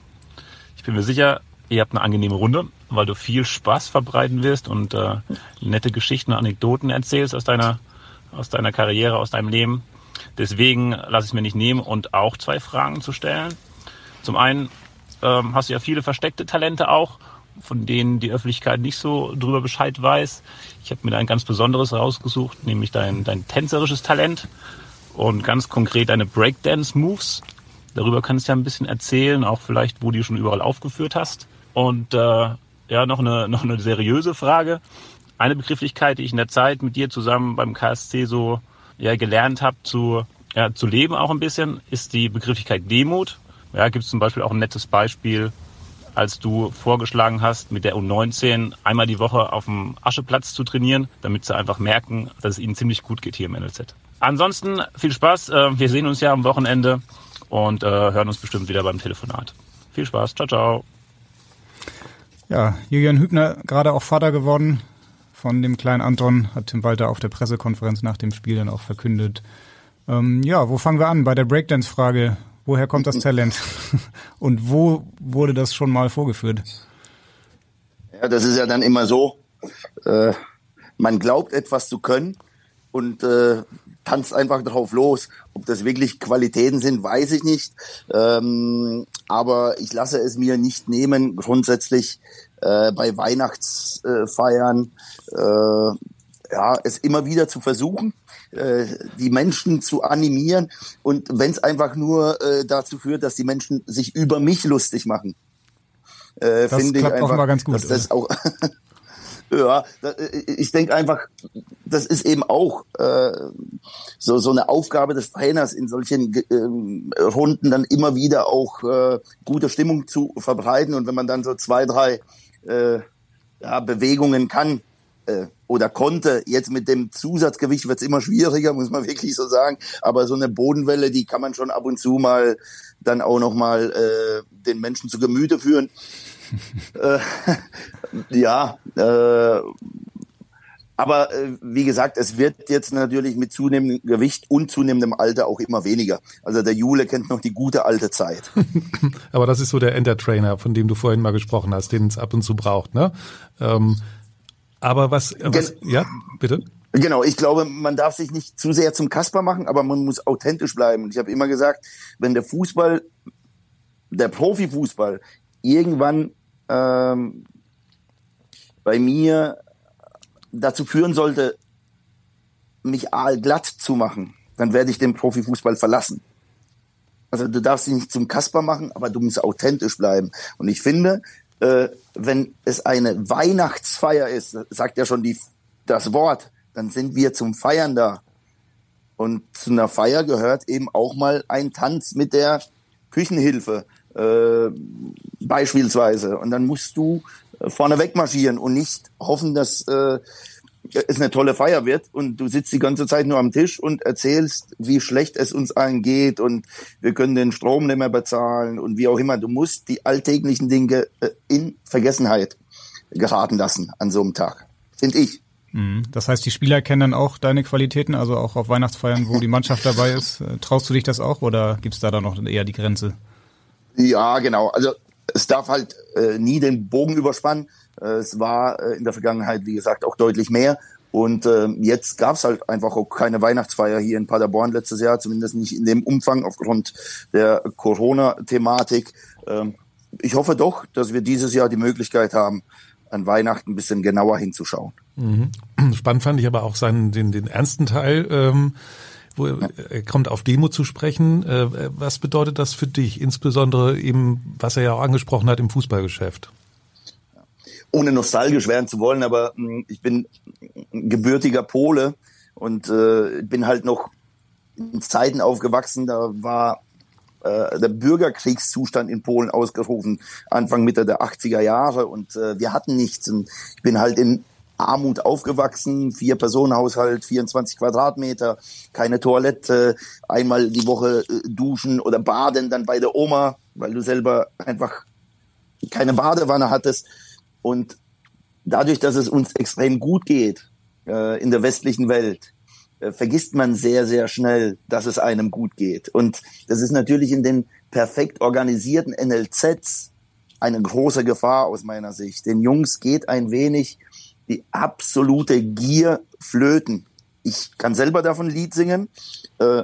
Ich bin mir sicher, ihr habt eine angenehme Runde, weil du viel Spaß verbreiten wirst und äh, nette Geschichten und Anekdoten erzählst aus deiner, aus deiner Karriere, aus deinem Leben. Deswegen lasse ich es mir nicht nehmen und auch zwei Fragen zu stellen. Zum einen ähm, hast du ja viele versteckte Talente auch, von denen die Öffentlichkeit nicht so drüber Bescheid weiß. Ich habe mir da ein ganz besonderes rausgesucht, nämlich dein, dein tänzerisches Talent und ganz konkret deine Breakdance-Moves. Darüber kannst du ja ein bisschen erzählen, auch vielleicht, wo du die schon überall aufgeführt hast. Und äh, ja, noch eine, noch eine seriöse Frage. Eine Begrifflichkeit, die ich in der Zeit mit dir zusammen beim KSC so ja, gelernt habe zu, ja, zu leben auch ein bisschen, ist die Begrifflichkeit Demut. Ja, gibt es zum Beispiel auch ein nettes Beispiel, als du vorgeschlagen hast, mit der U19 einmal die Woche auf dem Ascheplatz zu trainieren, damit sie einfach merken, dass es ihnen ziemlich gut geht hier im NLZ. Ansonsten viel Spaß. Äh, wir sehen uns ja am Wochenende und äh, hören uns bestimmt wieder beim Telefonat. Viel Spaß. Ciao, ciao. Ja, Julian Hübner, gerade auch Vater geworden von dem kleinen Anton, hat Tim Walter auf der Pressekonferenz nach dem Spiel dann auch verkündet. Ähm, ja, wo fangen wir an? Bei der Breakdance-Frage. Woher kommt das Talent? Und wo wurde das schon mal vorgeführt? Ja, das ist ja dann immer so. Äh, man glaubt etwas zu können und äh, tanzt einfach drauf los. Ob das wirklich Qualitäten sind, weiß ich nicht. Ähm, aber ich lasse es mir nicht nehmen, grundsätzlich äh, bei Weihnachtsfeiern äh, ja, es immer wieder zu versuchen, äh, die Menschen zu animieren und wenn es einfach nur äh, dazu führt, dass die Menschen sich über mich lustig machen. Äh, das finde ich einfach, ganz gut, dass das auch Ja, äh, ich denke einfach, das ist eben auch äh, so so eine Aufgabe des Trainers in solchen äh, Runden dann immer wieder auch äh, gute Stimmung zu verbreiten und wenn man dann so zwei drei äh, ja, Bewegungen kann äh, oder konnte, jetzt mit dem Zusatzgewicht wird's immer schwieriger, muss man wirklich so sagen, aber so eine Bodenwelle, die kann man schon ab und zu mal dann auch noch mal äh, den Menschen zu Gemüte führen äh, ja, äh, aber äh, wie gesagt, es wird jetzt natürlich mit zunehmendem Gewicht und zunehmendem Alter auch immer weniger. Also der Jule kennt noch die gute alte Zeit. aber das ist so der Entertrainer, von dem du vorhin mal gesprochen hast, den es ab und zu braucht, ne? Ähm, aber was, was ja, bitte? Genau, ich glaube, man darf sich nicht zu sehr zum Kasper machen, aber man muss authentisch bleiben. Und ich habe immer gesagt, wenn der Fußball, der Profifußball irgendwann ähm, bei mir dazu führen sollte, mich aalglatt zu machen, dann werde ich den Profifußball verlassen. Also du darfst dich nicht zum Kasper machen, aber du musst authentisch bleiben. Und ich finde, äh, wenn es eine Weihnachtsfeier ist, sagt ja schon die, das Wort, dann sind wir zum Feiern da. Und zu einer Feier gehört eben auch mal ein Tanz mit der Küchenhilfe äh, beispielsweise. Und dann musst du äh, vorne wegmarschieren und nicht hoffen, dass äh, es eine tolle Feier wird und du sitzt die ganze Zeit nur am Tisch und erzählst, wie schlecht es uns allen geht und wir können den Strom nicht mehr bezahlen und wie auch immer. Du musst die alltäglichen Dinge äh, in Vergessenheit geraten lassen an so einem Tag, finde ich. Mhm. Das heißt, die Spieler kennen dann auch deine Qualitäten, also auch auf Weihnachtsfeiern, wo die Mannschaft dabei ist. Äh, traust du dich das auch oder gibt's da dann noch eher die Grenze? Ja, genau. Also es darf halt äh, nie den Bogen überspannen. Äh, es war äh, in der Vergangenheit, wie gesagt, auch deutlich mehr. Und äh, jetzt gab es halt einfach auch keine Weihnachtsfeier hier in Paderborn letztes Jahr, zumindest nicht in dem Umfang aufgrund der Corona-Thematik. Ähm, ich hoffe doch, dass wir dieses Jahr die Möglichkeit haben, an Weihnachten ein bisschen genauer hinzuschauen. Mhm. Spannend fand ich aber auch seinen, den, den ernsten Teil. Ähm wo er kommt auf Demo zu sprechen. Äh, was bedeutet das für dich, insbesondere eben, was er ja auch angesprochen hat im Fußballgeschäft? Ohne nostalgisch werden zu wollen, aber hm, ich bin gebürtiger Pole und äh, bin halt noch in Zeiten aufgewachsen, da war äh, der Bürgerkriegszustand in Polen ausgerufen, Anfang Mitte der 80er Jahre und äh, wir hatten nichts. Und ich bin halt in Armut aufgewachsen, vier Personenhaushalt, 24 Quadratmeter, keine Toilette, einmal die Woche äh, duschen oder baden dann bei der Oma, weil du selber einfach keine Badewanne hattest. Und dadurch, dass es uns extrem gut geht äh, in der westlichen Welt, äh, vergisst man sehr, sehr schnell, dass es einem gut geht. Und das ist natürlich in den perfekt organisierten NLZs eine große Gefahr aus meiner Sicht. Den Jungs geht ein wenig die absolute Gier flöten. Ich kann selber davon Lied singen. Äh,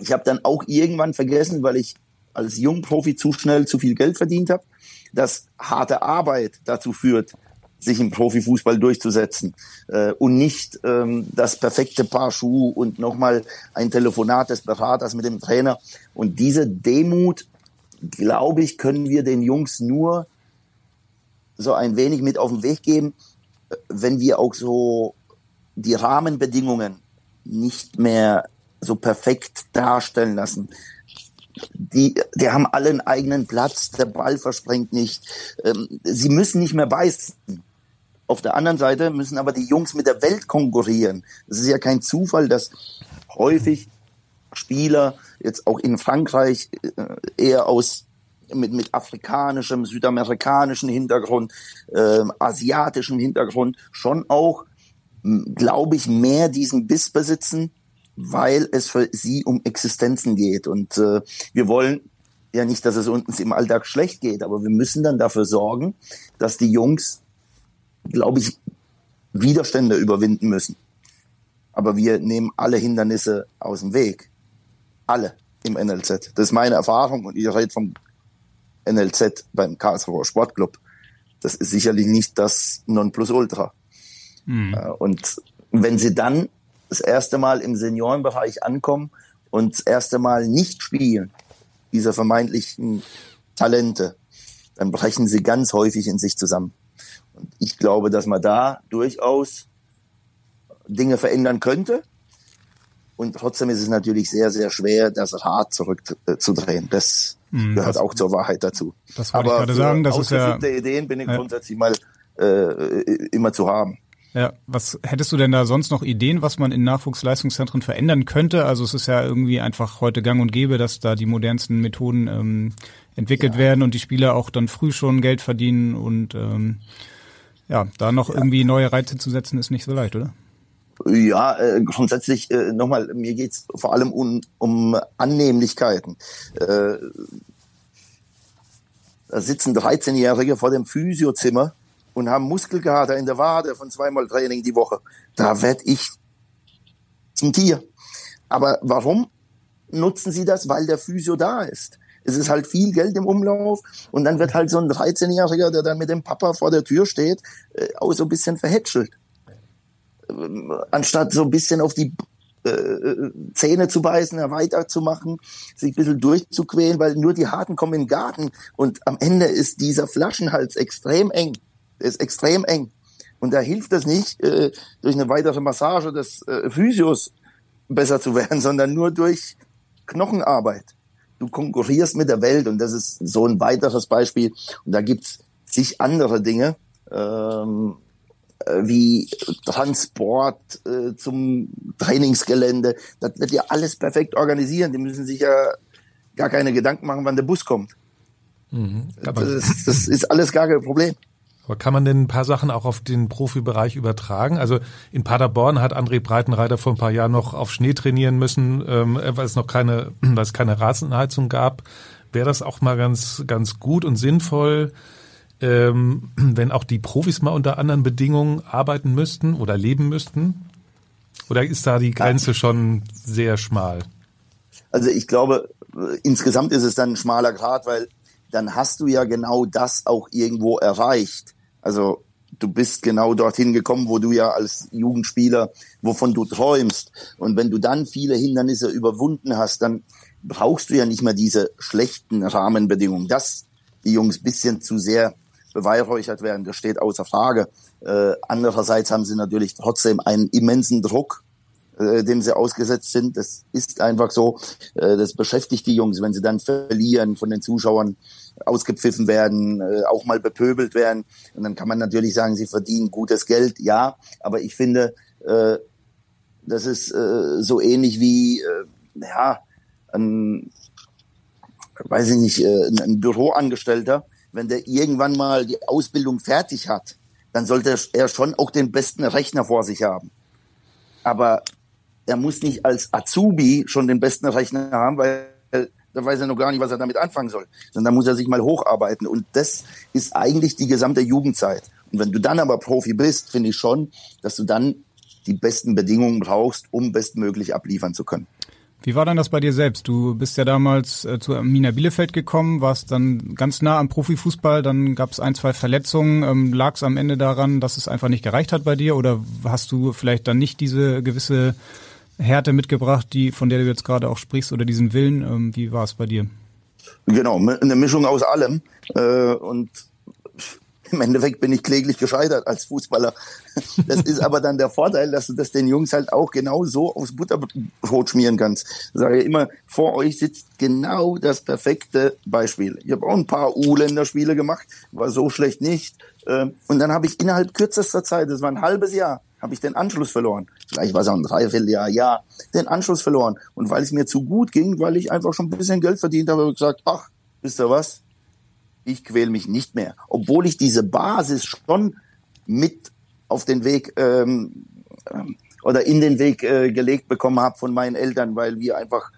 ich habe dann auch irgendwann vergessen, weil ich als Jungprofi zu schnell zu viel Geld verdient habe, dass harte Arbeit dazu führt, sich im Profifußball durchzusetzen äh, und nicht ähm, das perfekte Paar Schuh und nochmal ein Telefonat des Beraters mit dem Trainer. Und diese Demut, glaube ich, können wir den Jungs nur so ein wenig mit auf den Weg geben, wenn wir auch so die Rahmenbedingungen nicht mehr so perfekt darstellen lassen. Die, die haben alle einen eigenen Platz, der Ball verspringt nicht. Ähm, sie müssen nicht mehr beißen. Auf der anderen Seite müssen aber die Jungs mit der Welt konkurrieren. Es ist ja kein Zufall, dass häufig Spieler, jetzt auch in Frankreich, äh, eher aus mit, mit afrikanischem, südamerikanischem Hintergrund, äh, asiatischem Hintergrund, schon auch, glaube ich, mehr diesen Biss besitzen, weil es für sie um Existenzen geht. Und äh, wir wollen ja nicht, dass es uns im Alltag schlecht geht, aber wir müssen dann dafür sorgen, dass die Jungs, glaube ich, Widerstände überwinden müssen. Aber wir nehmen alle Hindernisse aus dem Weg. Alle im NLZ. Das ist meine Erfahrung und ich rede vom NLZ beim Karlsruher Sportclub. Das ist sicherlich nicht das Nonplusultra. Mhm. Und wenn sie dann das erste Mal im Seniorenbereich ankommen und das erste Mal nicht spielen, dieser vermeintlichen Talente, dann brechen sie ganz häufig in sich zusammen. Und ich glaube, dass man da durchaus Dinge verändern könnte. Und trotzdem ist es natürlich sehr, sehr schwer, das Rad zurückzudrehen. Das hm, gehört das, auch zur Wahrheit dazu. Das wollte Aber ich gerade sagen. Das ist ja, Ideen bin ich ja. grundsätzlich mal äh, immer zu haben. Ja, was hättest du denn da sonst noch Ideen, was man in Nachwuchsleistungszentren verändern könnte? Also es ist ja irgendwie einfach heute gang und gäbe, dass da die modernsten Methoden ähm, entwickelt ja. werden und die Spieler auch dann früh schon Geld verdienen und ähm, ja, da noch ja. irgendwie neue Reize zu setzen, ist nicht so leicht, oder? Ja, äh, grundsätzlich äh, nochmal, mir geht's vor allem um, um Annehmlichkeiten. Äh, da sitzen 13-Jährige vor dem Physiozimmer und haben Muskelkater in der Wade von zweimal Training die Woche. Da werd ich zum Tier. Aber warum nutzen sie das? Weil der Physio da ist. Es ist halt viel Geld im Umlauf und dann wird halt so ein 13-Jähriger, der dann mit dem Papa vor der Tür steht, äh, auch so ein bisschen verhätschelt. Ähm, anstatt so ein bisschen auf die äh, Zähne zu beißen, weiterzumachen, sich ein bisschen durchzuquälen, weil nur die Harten kommen in den Garten und am Ende ist dieser Flaschenhals extrem eng ist extrem eng. Und da hilft es nicht, äh, durch eine weitere Massage des äh, Physios besser zu werden, sondern nur durch Knochenarbeit. Du konkurrierst mit der Welt und das ist so ein weiteres Beispiel. Und da gibt's sich andere Dinge, ähm, äh, wie Transport äh, zum Trainingsgelände. Das wird ja alles perfekt organisieren. Die müssen sich ja gar keine Gedanken machen, wann der Bus kommt. Mhm, das, das ist alles gar kein Problem. Aber kann man denn ein paar Sachen auch auf den Profibereich übertragen? Also in Paderborn hat André Breitenreiter vor ein paar Jahren noch auf Schnee trainieren müssen, ähm, weil es noch keine, weil es keine Rasenheizung gab. Wäre das auch mal ganz, ganz gut und sinnvoll, ähm, wenn auch die Profis mal unter anderen Bedingungen arbeiten müssten oder leben müssten? Oder ist da die Grenze schon sehr schmal? Also ich glaube, insgesamt ist es dann ein schmaler Grad, weil dann hast du ja genau das auch irgendwo erreicht. Also du bist genau dorthin gekommen, wo du ja als Jugendspieler, wovon du träumst. Und wenn du dann viele Hindernisse überwunden hast, dann brauchst du ja nicht mehr diese schlechten Rahmenbedingungen. Dass die Jungs bisschen zu sehr beweihräuchert werden, das steht außer Frage. Äh, andererseits haben sie natürlich trotzdem einen immensen Druck, äh, dem sie ausgesetzt sind. Das ist einfach so. Äh, das beschäftigt die Jungs, wenn sie dann verlieren, von den Zuschauern ausgepfiffen werden, äh, auch mal bepöbelt werden. Und dann kann man natürlich sagen, sie verdienen gutes Geld, ja. Aber ich finde, äh, das ist äh, so ähnlich wie, äh, ja, ein, weiß ich nicht, äh, ein Büroangestellter, wenn der irgendwann mal die Ausbildung fertig hat, dann sollte er schon auch den besten Rechner vor sich haben. Aber er muss nicht als Azubi schon den besten Rechner haben, weil da weiß er noch gar nicht, was er damit anfangen soll. Sondern da muss er sich mal hocharbeiten. Und das ist eigentlich die gesamte Jugendzeit. Und wenn du dann aber Profi bist, finde ich schon, dass du dann die besten Bedingungen brauchst, um bestmöglich abliefern zu können. Wie war dann das bei dir selbst? Du bist ja damals äh, zu Arminia Bielefeld gekommen, warst dann ganz nah am Profifußball, dann gab es ein, zwei Verletzungen. Ähm, Lag es am Ende daran, dass es einfach nicht gereicht hat bei dir oder hast du vielleicht dann nicht diese gewisse Härte mitgebracht, die von der du jetzt gerade auch sprichst oder diesen Willen? Ähm, wie war es bei dir? Genau, eine Mischung aus allem. Äh, und im Endeffekt bin ich kläglich gescheitert als Fußballer. Das ist aber dann der Vorteil, dass du das den Jungs halt auch genau so aufs Butterbrot schmieren kannst. Ich sage immer, vor euch sitzt genau das perfekte Beispiel. Ich habe auch ein paar U-Länderspiele gemacht, war so schlecht nicht. Ähm, und dann habe ich innerhalb kürzester Zeit, das war ein halbes Jahr, habe ich den Anschluss verloren. Vielleicht war es auch ein Dreivierteljahr, ja, den Anschluss verloren. Und weil es mir zu gut ging, weil ich einfach schon ein bisschen Geld verdient habe, habe ich gesagt, ach, wisst ihr was? Ich quäle mich nicht mehr. Obwohl ich diese Basis schon mit auf den Weg ähm, oder in den Weg äh, gelegt bekommen habe von meinen Eltern, weil wir einfach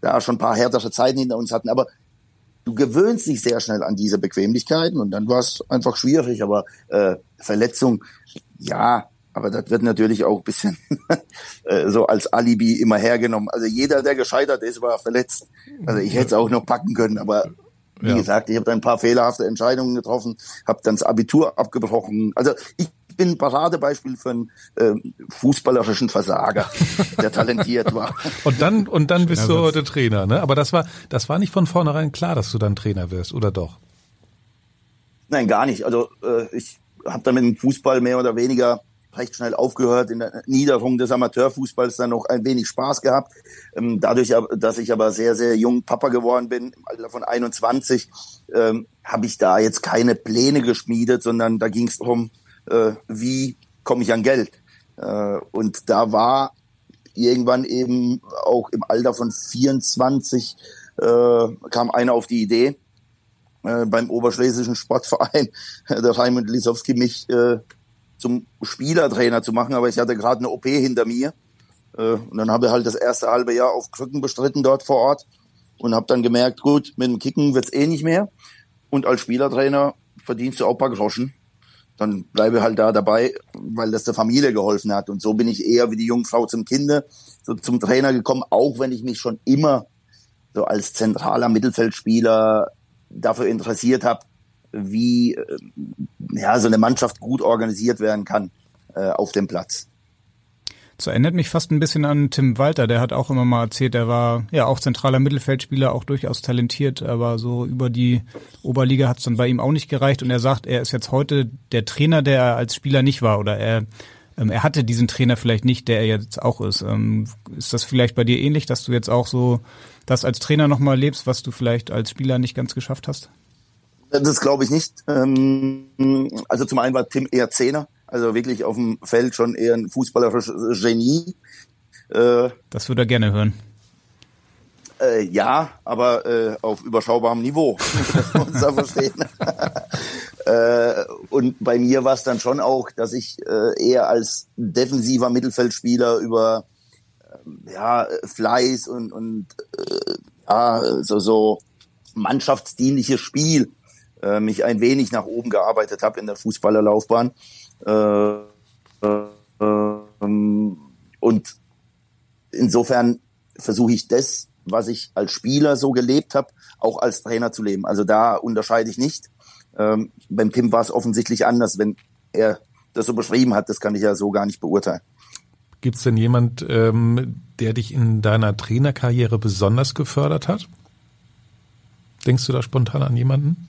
da schon ein paar härtere Zeiten hinter uns hatten. Aber du gewöhnst dich sehr schnell an diese Bequemlichkeiten und dann war es einfach schwierig. Aber äh, Verletzung, ja, aber das wird natürlich auch bisschen äh, so als Alibi immer hergenommen. Also jeder, der gescheitert ist, war verletzt. Also ich hätte es auch noch packen können, aber wie ja. gesagt, ich habe da ein paar fehlerhafte Entscheidungen getroffen, habe dann das Abitur abgebrochen. Also ich bin ein Paradebeispiel für einen äh, fußballerischen Versager, der talentiert war. und dann und dann bist du heute Trainer, ne? Aber das war das war nicht von vornherein klar, dass du dann Trainer wirst, oder doch? Nein, gar nicht. Also äh, ich habe dann mit dem Fußball mehr oder weniger recht schnell aufgehört, in der Niederung des Amateurfußballs dann noch ein wenig Spaß gehabt. Ähm, dadurch, dass ich aber sehr, sehr jung Papa geworden bin, im Alter von 21, ähm, habe ich da jetzt keine Pläne geschmiedet, sondern da ging es darum, äh, wie komme ich an Geld. Äh, und da war irgendwann eben auch im Alter von 24 äh, kam einer auf die Idee, äh, beim Oberschlesischen Sportverein, der Raimund Lisowski, mich äh, zum Spielertrainer zu machen, aber ich hatte gerade eine OP hinter mir. Äh, und dann habe ich halt das erste halbe Jahr auf Krücken bestritten dort vor Ort und habe dann gemerkt, gut, mit dem Kicken wird's eh nicht mehr. Und als Spielertrainer verdienst du auch paar Groschen. Dann bleibe halt da dabei, weil das der Familie geholfen hat. Und so bin ich eher wie die Jungfrau zum Kinde so zum Trainer gekommen, auch wenn ich mich schon immer so als zentraler Mittelfeldspieler dafür interessiert habe, wie äh, ja, so eine Mannschaft gut organisiert werden kann äh, auf dem Platz. Das erinnert mich fast ein bisschen an Tim Walter, der hat auch immer mal erzählt, er war ja auch zentraler Mittelfeldspieler, auch durchaus talentiert, aber so über die Oberliga hat es dann bei ihm auch nicht gereicht und er sagt, er ist jetzt heute der Trainer, der er als Spieler nicht war oder er ähm, er hatte diesen Trainer vielleicht nicht, der er jetzt auch ist. Ähm, ist das vielleicht bei dir ähnlich, dass du jetzt auch so das als Trainer nochmal lebst, was du vielleicht als Spieler nicht ganz geschafft hast? Das glaube ich nicht. Ähm, also zum einen war Tim eher Zehner, also wirklich auf dem Feld schon eher ein fußballerisches Genie. Äh, das würde er gerne hören. Äh, ja, aber äh, auf überschaubarem Niveau, das muss man verstehen. äh, und bei mir war es dann schon auch, dass ich äh, eher als defensiver Mittelfeldspieler über äh, ja, Fleiß und, und äh, ja, so, so mannschaftsdienliches Spiel äh, mich ein wenig nach oben gearbeitet habe in der Fußballerlaufbahn. Äh, äh, und insofern versuche ich das, was ich als Spieler so gelebt habe, auch als Trainer zu leben. Also da unterscheide ich nicht. Ähm, beim Tim war es offensichtlich anders, wenn er das so beschrieben hat. Das kann ich ja so gar nicht beurteilen. Gibt es denn jemand, ähm, der dich in deiner Trainerkarriere besonders gefördert hat? Denkst du da spontan an jemanden?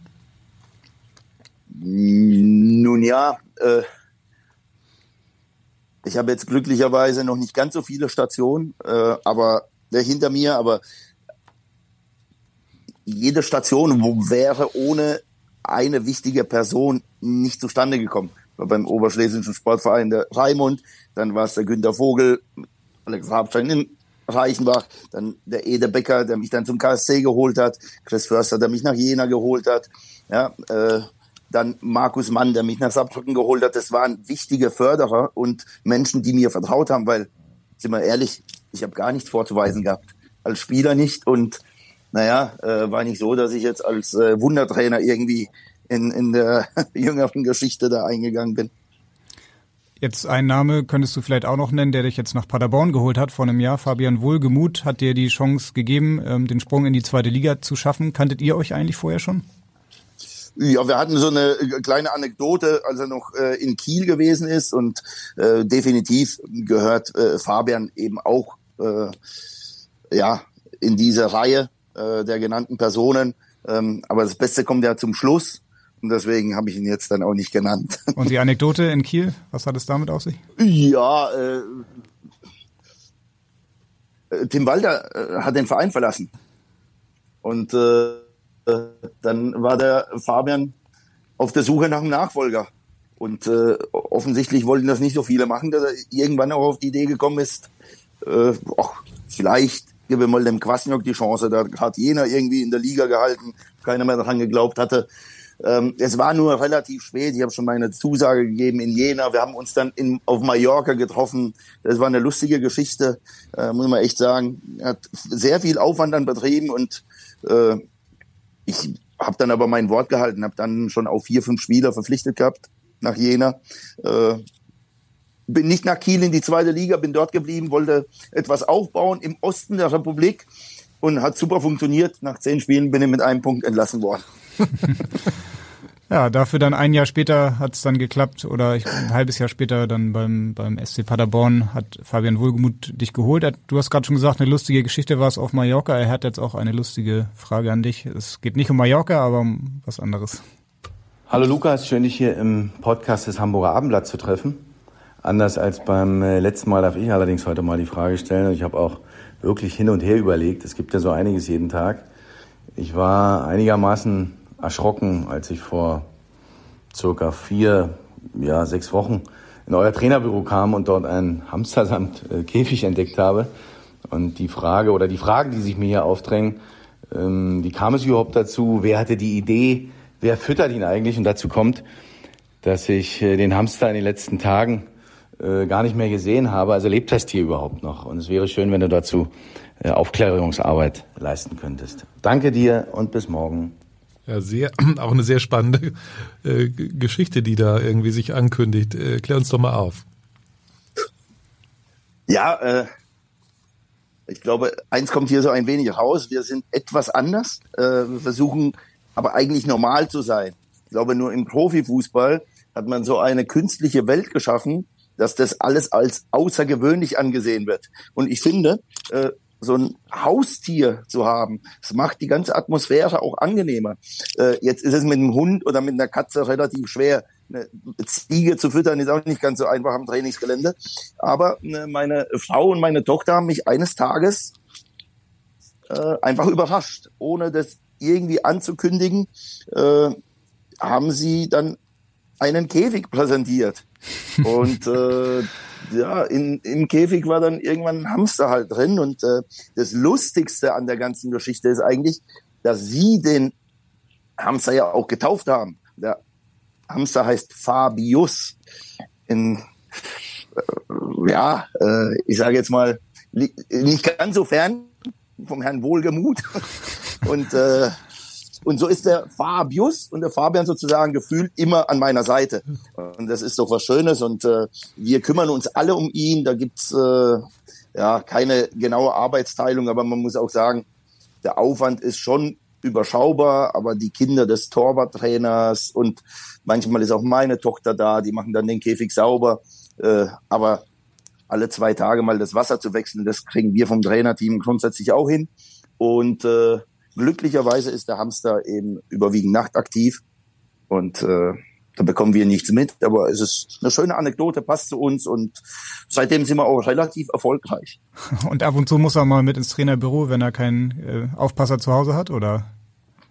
Nun ja, äh, ich habe jetzt glücklicherweise noch nicht ganz so viele Stationen, äh, aber äh, hinter mir, aber jede Station wo wäre ohne eine wichtige Person nicht zustande gekommen. War beim Oberschlesischen Sportverein der Raimund, dann war es der Günter Vogel, Alex Habstein in Reichenbach, dann der Ede Becker, der mich dann zum KSC geholt hat, Chris Förster, der mich nach Jena geholt hat, ja, äh, dann Markus Mann, der mich nach Saarbrücken geholt hat. Das waren wichtige Förderer und Menschen, die mir vertraut haben, weil, sind wir ehrlich, ich habe gar nichts vorzuweisen gehabt. Als Spieler nicht und naja, äh, war nicht so, dass ich jetzt als äh, Wundertrainer irgendwie in, in der jüngeren Geschichte da eingegangen bin. Jetzt ein Name könntest du vielleicht auch noch nennen, der dich jetzt nach Paderborn geholt hat vor einem Jahr. Fabian Wohlgemuth hat dir die Chance gegeben, ähm, den Sprung in die zweite Liga zu schaffen. Kanntet ihr euch eigentlich vorher schon? Ja, wir hatten so eine kleine Anekdote, als er noch äh, in Kiel gewesen ist und äh, definitiv gehört äh, Fabian eben auch äh, ja in diese Reihe äh, der genannten Personen. Ähm, aber das Beste kommt ja zum Schluss Und deswegen habe ich ihn jetzt dann auch nicht genannt. Und die Anekdote in Kiel, was hat es damit auf sich? Ja, äh, äh Tim Walter äh, hat den Verein verlassen. Und äh, dann war der Fabian auf der Suche nach einem Nachfolger. Und äh, offensichtlich wollten das nicht so viele machen, dass er irgendwann auch auf die Idee gekommen ist, äh, ach, vielleicht geben wir mal dem Kwasniok die Chance. Da hat jener irgendwie in der Liga gehalten, keiner mehr daran geglaubt hatte. Ähm, es war nur relativ spät. Ich habe schon meine Zusage gegeben in Jena. Wir haben uns dann in, auf Mallorca getroffen. Das war eine lustige Geschichte, äh, muss man echt sagen. Er hat sehr viel Aufwand dann betrieben und äh, ich habe dann aber mein Wort gehalten, habe dann schon auf vier, fünf Spieler verpflichtet gehabt nach Jena. Äh, bin nicht nach Kiel in die zweite Liga, bin dort geblieben, wollte etwas aufbauen im Osten der Republik und hat super funktioniert. Nach zehn Spielen bin ich mit einem Punkt entlassen worden. ja, dafür dann ein Jahr später hat es dann geklappt oder ich, ein halbes Jahr später dann beim, beim SC Paderborn hat Fabian Wohlgemuth dich geholt. Du hast gerade schon gesagt, eine lustige Geschichte war es auf Mallorca. Er hat jetzt auch eine lustige Frage an dich. Es geht nicht um Mallorca, aber um was anderes. Hallo Lukas, schön dich hier im Podcast des Hamburger Abendblatt zu treffen. Anders als beim äh, letzten Mal darf ich allerdings heute mal die Frage stellen. Ich habe auch wirklich hin und her überlegt. Es gibt ja so einiges jeden Tag. Ich war einigermaßen erschrocken, als ich vor circa vier, ja, sechs Wochen in euer Trainerbüro kam und dort einen Hamster samt äh, Käfig entdeckt habe. Und die Frage oder die Fragen, die sich mir hier aufdrängen, ähm, wie kam es überhaupt dazu? Wer hatte die Idee? wer füttert ihn eigentlich? Und dazu kommt, dass ich äh, den Hamster in den letzten Tagen äh, gar nicht mehr gesehen habe. Also lebt das Tier überhaupt noch? Und es wäre schön, wenn du dazu äh, Aufklärungsarbeit leisten könntest. Danke dir und bis morgen. Ja, sehr, auch eine sehr spannende äh, Geschichte, die da irgendwie sich ankündigt. Äh, klär uns doch mal auf. Ja, äh, ich glaube, eins kommt hier so ein wenig raus. Wir sind etwas anders. Äh, wir versuchen aber eigentlich normal zu sein. Ich glaube, nur im Profifußball hat man so eine künstliche Welt geschaffen, dass das alles als außergewöhnlich angesehen wird. Und ich finde, äh, so ein Haustier zu haben, das macht die ganze Atmosphäre auch angenehmer. Äh, jetzt ist es mit einem Hund oder mit einer Katze relativ schwer. Eine Ziege zu füttern ist auch nicht ganz so einfach am Trainingsgelände. Aber äh, meine Frau und meine Tochter haben mich eines Tages äh, einfach überrascht, ohne das irgendwie anzukündigen, äh, haben sie dann einen Käfig präsentiert. Und äh, ja, in, im Käfig war dann irgendwann ein Hamster halt drin. Und äh, das Lustigste an der ganzen Geschichte ist eigentlich, dass sie den Hamster ja auch getauft haben. Der Hamster heißt Fabius. In, äh, ja, äh, ich sage jetzt mal, nicht ganz so fern vom Herrn Wohlgemuth. Und, äh, und so ist der Fabius und der Fabian sozusagen gefühlt immer an meiner Seite. Und das ist doch was Schönes. Und äh, wir kümmern uns alle um ihn. Da gibt's äh, ja keine genaue Arbeitsteilung, aber man muss auch sagen, der Aufwand ist schon überschaubar, aber die Kinder des Torwarttrainers und manchmal ist auch meine Tochter da, die machen dann den Käfig sauber. Äh, aber alle zwei Tage mal das Wasser zu wechseln, das kriegen wir vom Trainerteam grundsätzlich auch hin. Und äh, glücklicherweise ist der Hamster eben überwiegend nachtaktiv und äh, da bekommen wir nichts mit. Aber es ist eine schöne Anekdote, passt zu uns und seitdem sind wir auch relativ erfolgreich. Und ab und zu muss er mal mit ins Trainerbüro, wenn er keinen äh, Aufpasser zu Hause hat, oder?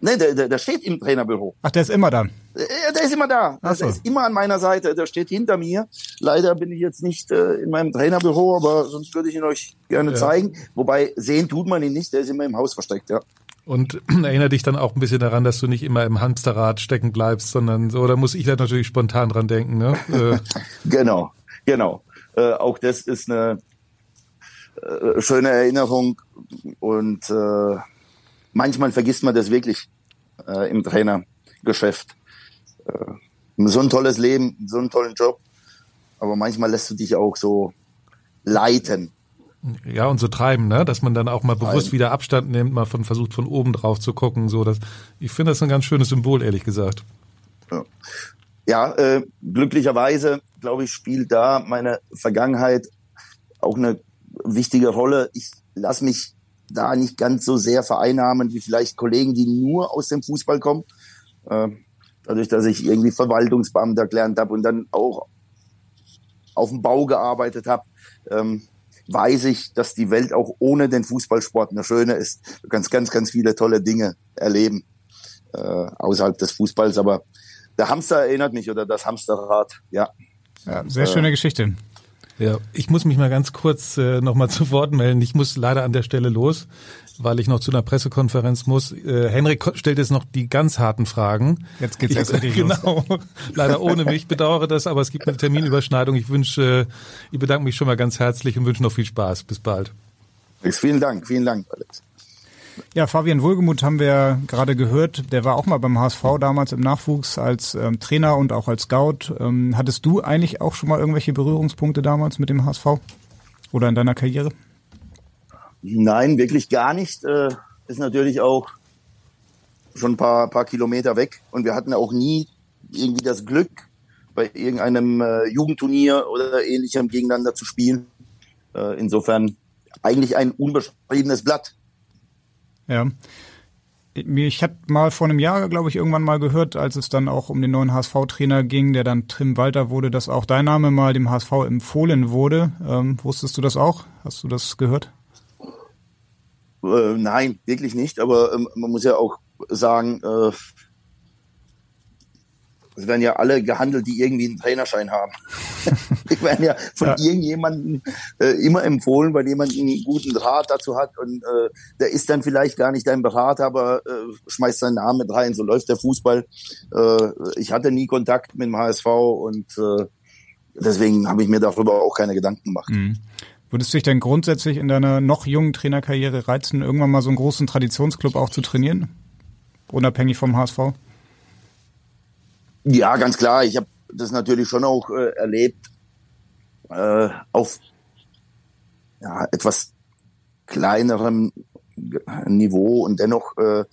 Nee, der, der, der steht im Trainerbüro. Ach, der ist immer da. Der, der ist immer da. Ach so. Der ist immer an meiner Seite. Der steht hinter mir. Leider bin ich jetzt nicht äh, in meinem Trainerbüro, aber sonst würde ich ihn euch gerne ja. zeigen. Wobei sehen tut man ihn nicht. Der ist immer im Haus versteckt, ja. Und erinnere dich dann auch ein bisschen daran, dass du nicht immer im Hamsterrad stecken bleibst, sondern so, da muss ich da natürlich spontan dran denken. Ne? Äh. genau, genau. Äh, auch das ist eine äh, schöne Erinnerung und äh, manchmal vergisst man das wirklich äh, im Trainergeschäft. Äh, so ein tolles Leben, so einen tollen Job, aber manchmal lässt du dich auch so leiten. Ja, und so treiben, ne? dass man dann auch mal bewusst wieder Abstand nimmt, mal von, versucht von oben drauf zu gucken. So, dass, ich finde das ein ganz schönes Symbol, ehrlich gesagt. Ja, ja äh, glücklicherweise, glaube ich, spielt da meine Vergangenheit auch eine wichtige Rolle. Ich lasse mich da nicht ganz so sehr vereinnahmen wie vielleicht Kollegen, die nur aus dem Fußball kommen. Äh, dadurch, dass ich irgendwie Verwaltungsbeamter gelernt habe und dann auch auf dem Bau gearbeitet habe, ähm, weiß ich, dass die Welt auch ohne den Fußballsport eine schöne ist. Du kannst ganz, ganz viele tolle Dinge erleben äh, außerhalb des Fußballs. Aber der Hamster erinnert mich oder das Hamsterrad, ja. Ja, sehr schöne äh, Geschichte. Ja, ich muss mich mal ganz kurz äh, nochmal zu Wort melden. Ich muss leider an der Stelle los, weil ich noch zu einer Pressekonferenz muss. Äh, Henrik stellt jetzt noch die ganz harten Fragen. Jetzt geht's erst richtig Genau, leider ohne mich. Ich bedauere das, aber es gibt eine Terminüberschneidung. Ich wünsche, ich bedanke mich schon mal ganz herzlich und wünsche noch viel Spaß. Bis bald. Vielen Dank, vielen Dank, Alex. Ja, Fabian Wohlgemuth haben wir gerade gehört. Der war auch mal beim HSV damals im Nachwuchs als ähm, Trainer und auch als Scout. Ähm, hattest du eigentlich auch schon mal irgendwelche Berührungspunkte damals mit dem HSV oder in deiner Karriere? Nein, wirklich gar nicht. Äh, ist natürlich auch schon ein paar, paar Kilometer weg und wir hatten auch nie irgendwie das Glück, bei irgendeinem äh, Jugendturnier oder ähnlichem gegeneinander zu spielen. Äh, insofern eigentlich ein unbeschriebenes Blatt. Ja. Ich hatte mal vor einem Jahr, glaube ich, irgendwann mal gehört, als es dann auch um den neuen HSV-Trainer ging, der dann Tim Walter wurde, dass auch dein Name mal dem HSV empfohlen wurde. Ähm, wusstest du das auch? Hast du das gehört? Äh, nein, wirklich nicht. Aber ähm, man muss ja auch sagen, äh, es werden ja alle gehandelt, die irgendwie einen Trainerschein haben. die werden ja von ja. irgendjemandem äh, immer empfohlen, weil jemand einen guten Draht dazu hat und äh, der ist dann vielleicht gar nicht dein Berater, aber äh, schmeißt seinen Namen mit rein. So läuft der Fußball. Äh, ich hatte nie Kontakt mit dem HSV und äh, deswegen habe ich mir darüber auch keine Gedanken gemacht. Mhm. Würdest du dich denn grundsätzlich in deiner noch jungen Trainerkarriere reizen, irgendwann mal so einen großen Traditionsclub auch zu trainieren? Unabhängig vom HSV? Ja, ganz klar. Ich habe das natürlich schon auch äh, erlebt äh, auf ja, etwas kleinerem Niveau und dennoch äh,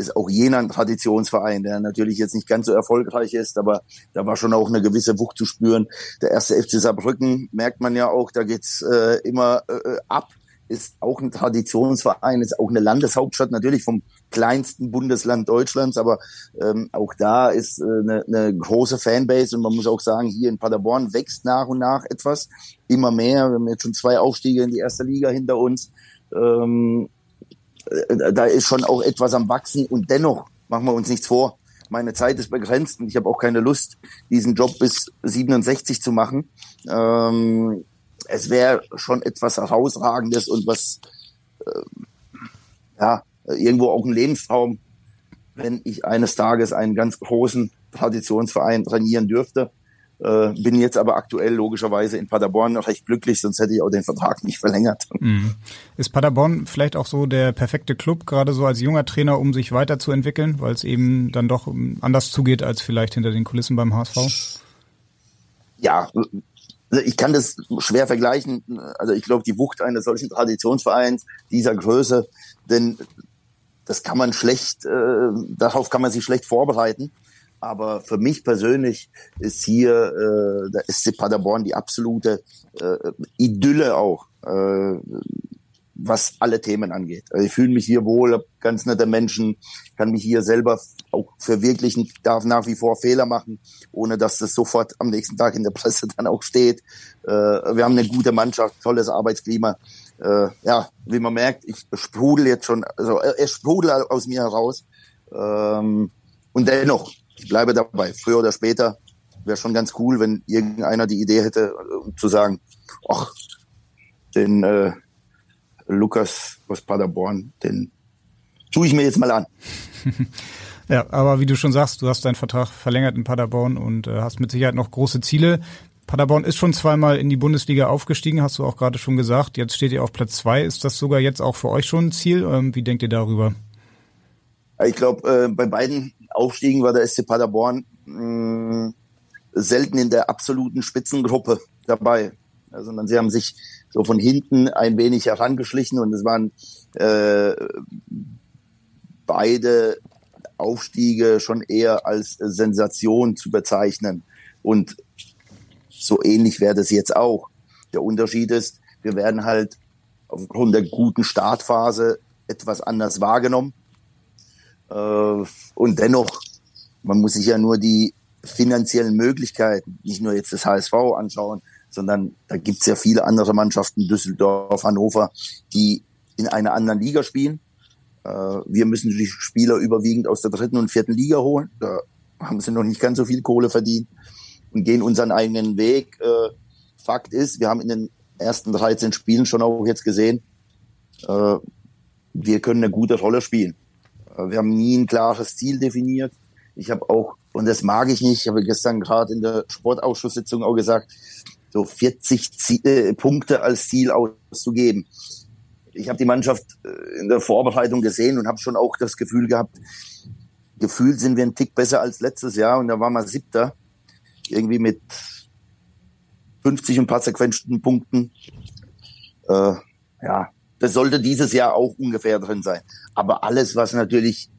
ist auch jener ein Traditionsverein, der natürlich jetzt nicht ganz so erfolgreich ist, aber da war schon auch eine gewisse Wucht zu spüren. Der erste FC Saarbrücken merkt man ja auch, da geht's äh, immer äh, ab ist auch ein Traditionsverein, ist auch eine Landeshauptstadt, natürlich vom kleinsten Bundesland Deutschlands, aber ähm, auch da ist äh, eine, eine große Fanbase und man muss auch sagen, hier in Paderborn wächst nach und nach etwas, immer mehr. Wir haben jetzt schon zwei Aufstiege in die erste Liga hinter uns. Ähm, äh, da ist schon auch etwas am Wachsen und dennoch machen wir uns nichts vor. Meine Zeit ist begrenzt und ich habe auch keine Lust, diesen Job bis 67 zu machen. Ähm, es wäre schon etwas herausragendes und was äh, ja irgendwo auch ein Lebenstraum, wenn ich eines Tages einen ganz großen Traditionsverein trainieren dürfte. Äh, bin jetzt aber aktuell logischerweise in Paderborn noch recht glücklich, sonst hätte ich auch den Vertrag nicht verlängert. Mhm. Ist Paderborn vielleicht auch so der perfekte Club, gerade so als junger Trainer, um sich weiterzuentwickeln, weil es eben dann doch anders zugeht als vielleicht hinter den Kulissen beim HSV? Ja, also ich kann das schwer vergleichen. Also ich glaube, die Wucht eines solchen Traditionsvereins dieser Größe, denn das kann man schlecht, äh, darauf kann man sich schlecht vorbereiten. Aber für mich persönlich ist hier äh, der SC Paderborn die absolute äh, Idylle auch, äh, was alle Themen angeht. Also ich fühle mich hier wohl, hab ganz nette Menschen, kann mich hier selber auch verwirklichen, darf nach wie vor Fehler machen, ohne dass das sofort am nächsten Tag in der Presse dann auch steht. Äh, wir haben eine gute Mannschaft, tolles Arbeitsklima. Äh, ja, wie man merkt, ich sprudel jetzt schon, also äh, es sprudelt aus mir heraus. Ähm, und dennoch, ich bleibe dabei. Früher oder später wäre schon ganz cool, wenn irgendeiner die Idee hätte, äh, zu sagen, ach, den äh, Lukas aus Paderborn, den tue ich mir jetzt mal an. Ja, aber wie du schon sagst, du hast deinen Vertrag verlängert in Paderborn und äh, hast mit Sicherheit noch große Ziele. Paderborn ist schon zweimal in die Bundesliga aufgestiegen, hast du auch gerade schon gesagt. Jetzt steht ihr auf Platz zwei. Ist das sogar jetzt auch für euch schon ein Ziel? Ähm, wie denkt ihr darüber? Ich glaube, äh, bei beiden Aufstiegen war der SC Paderborn mh, mm, selten in der absoluten Spitzengruppe dabei. Also sie haben sich so von hinten ein wenig herangeschlichen und es waren äh, beide Aufstiege schon eher als Sensation zu bezeichnen. Und so ähnlich wäre das jetzt auch. Der Unterschied ist, wir werden halt aufgrund der guten Startphase etwas anders wahrgenommen. Äh, und dennoch man muss sich ja nur die finanziellen Möglichkeiten, nicht nur jetzt das HSV anschauen, sondern da gibt's ja viele andere Mannschaften, Düsseldorf, Hannover, die in einer anderen Liga spielen. Äh, wir müssen die Spieler überwiegend aus der dritten und vierten Liga holen. Da haben sie noch nicht ganz so viel Kohle verdient und gehen unseren eigenen Weg. Äh, Fakt ist, wir haben in den ersten 13 Spielen schon auch jetzt gesehen, wir können eine gute Rolle spielen. Wir haben nie ein klares Ziel definiert. Ich habe auch, und das mag ich nicht, ich habe gestern gerade in der Sportausschusssitzung auch gesagt, so 40 Ziel, äh, Punkte als Ziel auszugeben. Ich habe die Mannschaft äh, in der Vorbereitung gesehen und habe schon auch das Gefühl gehabt, gefühlt sind wir ein Tick besser als letztes Jahr und da waren wir siebter, irgendwie mit 50 und paar zerquetschten Punkten. Äh, ja, das sollte dieses Jahr auch ungefähr drin sein. Aber alles, was natürlich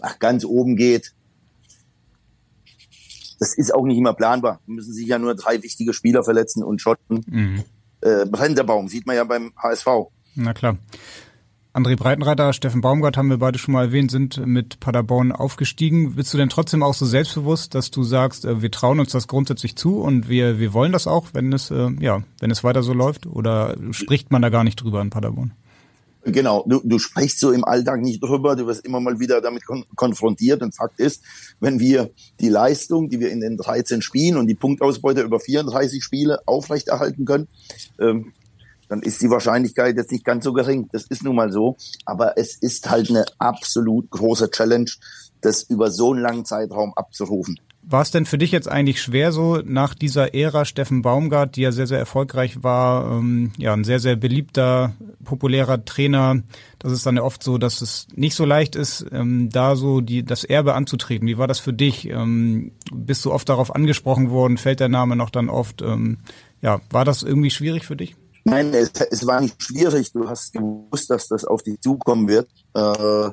nach ganz oben geht, das ist auch nicht immer planbar. Da müssen sich ja nur drei wichtige Spieler verletzen und schotten. Mhm. Äh, Brennerbaum sieht man ja beim HSV. Na klar. André Breitenreiter, Steffen Baumgart haben wir beide schon mal erwähnt, sind mit Paderborn aufgestiegen. Bist du denn trotzdem auch so selbstbewusst, dass du sagst, äh, wir trauen uns das grundsätzlich zu und wir, wir wollen das auch, wenn es, äh, ja, wenn es weiter so läuft? Oder spricht man da gar nicht drüber in Paderborn? Genau, du, du sprichst so im Alltag nicht drüber, du wirst immer mal wieder damit kon konfrontiert und Fakt ist, wenn wir die Leistung, die wir in den 13 Spielen und die Punktausbeute über 34 Spiele aufrechterhalten können, ähm, dann ist die Wahrscheinlichkeit jetzt nicht ganz so gering. Das ist nun mal so. Aber es ist halt eine absolut große Challenge, das über so einen langen Zeitraum abzurufen. War es denn für dich jetzt eigentlich schwer, so nach dieser Ära Steffen Baumgart, die ja sehr, sehr erfolgreich war, ähm, ja, ein sehr, sehr beliebter, populärer Trainer, das ist dann ja oft so, dass es nicht so leicht ist, ähm, da so die, das Erbe anzutreten. Wie war das für dich? Ähm, bist du oft darauf angesprochen worden? Fällt der Name noch dann oft? Ähm, ja, war das irgendwie schwierig für dich? Nein, es, es war nicht schwierig. Du hast gewusst, dass das auf dich zukommen wird. Äh,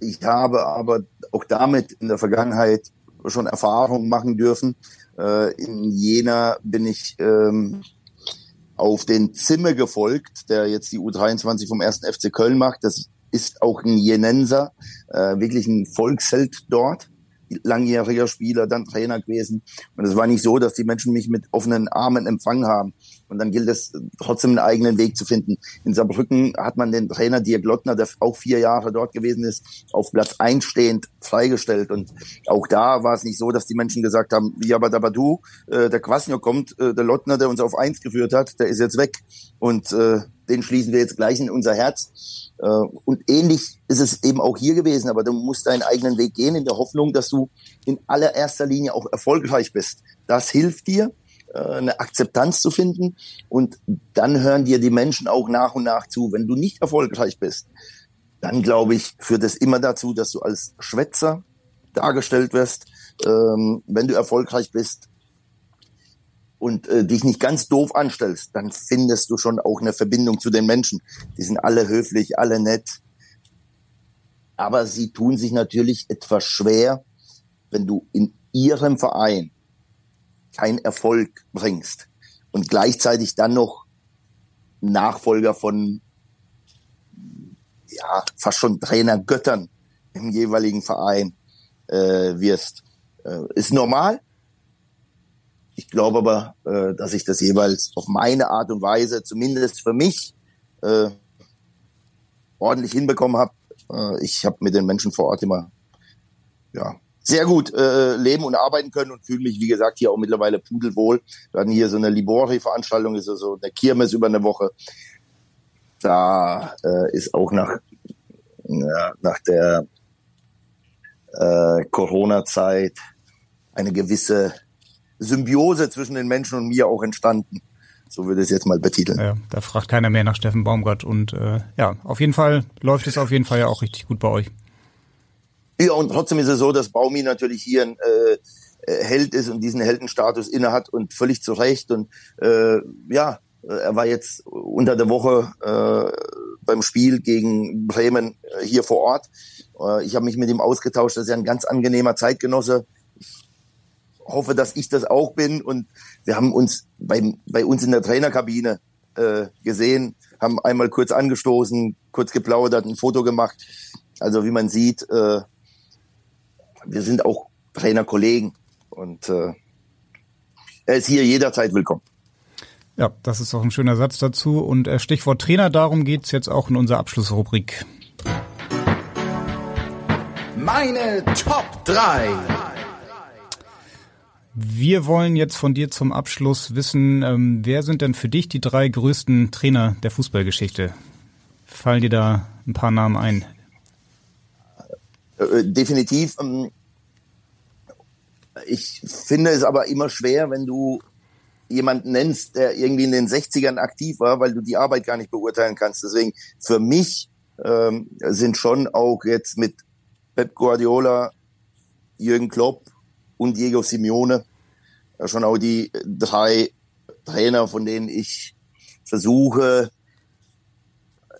ich habe aber auch damit in der Vergangenheit schon Erfahrungen machen dürfen. Äh, in Jena bin ich ähm, auf den Zimmer gefolgt, der jetzt die U23 vom ersten FC Köln macht. Das ist auch ein Jenenser, äh, wirklich ein Volksheld dort langjähriger Spieler, dann Trainer gewesen. Und es war nicht so, dass die Menschen mich mit offenen Armen empfangen haben. Und dann gilt es trotzdem einen eigenen Weg zu finden. In Saarbrücken hat man den Trainer Dirk Lottner, der auch vier Jahre dort gewesen ist, auf Platz einstehend freigestellt. Und auch da war es nicht so, dass die Menschen gesagt haben, ja, aber aber du, äh, der Quasniok kommt, äh, der Lottner, der uns auf eins geführt hat, der ist jetzt weg. Und äh, den schließen wir jetzt gleich in unser Herz. Äh, und ähnlich ist es eben auch hier gewesen, aber du musst deinen eigenen Weg gehen in der Hoffnung, dass du in allererster Linie auch erfolgreich bist. Das hilft dir, eine Akzeptanz zu finden und dann hören dir die Menschen auch nach und nach zu. Wenn du nicht erfolgreich bist, dann glaube ich, führt es immer dazu, dass du als Schwätzer dargestellt wirst. Ähm, wenn du erfolgreich bist, und äh, dich nicht ganz doof anstellst, dann findest du schon auch eine Verbindung zu den Menschen. Die sind alle höflich, alle nett. Aber sie tun sich natürlich etwas schwer, wenn du in ihrem Verein keinen Erfolg bringst und gleichzeitig dann noch Nachfolger von ja fast schon Trainergöttern im jeweiligen Verein äh, wirst. Äh, ist normal, ich glaube aber, äh, dass ich das jeweils auf meine Art und Weise, zumindest für mich, äh, ordentlich hinbekommen habe. Äh, ich habe mit den Menschen vor Ort immer ja, sehr gut äh, leben und arbeiten können und fühle mich, wie gesagt, hier auch mittlerweile pudelwohl. Wir hatten hier so eine Libori-Veranstaltung, ist so also eine Kirmes über eine Woche. Da äh, ist auch nach, ja, nach der äh, Corona-Zeit eine gewisse Symbiose zwischen den Menschen und mir auch entstanden. So würde ich es jetzt mal betiteln. Ja, da fragt keiner mehr nach Steffen Baumgart. Und äh, ja, auf jeden Fall läuft es auf jeden Fall ja auch richtig gut bei euch. Ja, und trotzdem ist es so, dass Baumi natürlich hier ein äh, äh Held ist und diesen Heldenstatus innehat und völlig zu Recht. Und äh, ja, er war jetzt unter der Woche äh, beim Spiel gegen Bremen äh, hier vor Ort. Äh, ich habe mich mit ihm ausgetauscht. Das ist ja ein ganz angenehmer Zeitgenosse hoffe, dass ich das auch bin. Und wir haben uns bei, bei uns in der Trainerkabine äh, gesehen, haben einmal kurz angestoßen, kurz geplaudert, ein Foto gemacht. Also wie man sieht, äh, wir sind auch Trainerkollegen und äh, er ist hier jederzeit willkommen. Ja, das ist auch ein schöner Satz dazu. Und äh, Stichwort Trainer, darum geht's jetzt auch in unserer Abschlussrubrik. Meine Top 3. Wir wollen jetzt von dir zum Abschluss wissen, ähm, wer sind denn für dich die drei größten Trainer der Fußballgeschichte? Fallen dir da ein paar Namen ein? Äh, definitiv. Ähm, ich finde es aber immer schwer, wenn du jemanden nennst, der irgendwie in den 60ern aktiv war, weil du die Arbeit gar nicht beurteilen kannst. Deswegen für mich ähm, sind schon auch jetzt mit Pep Guardiola, Jürgen Klopp und Diego Simeone schon auch die drei Trainer, von denen ich versuche,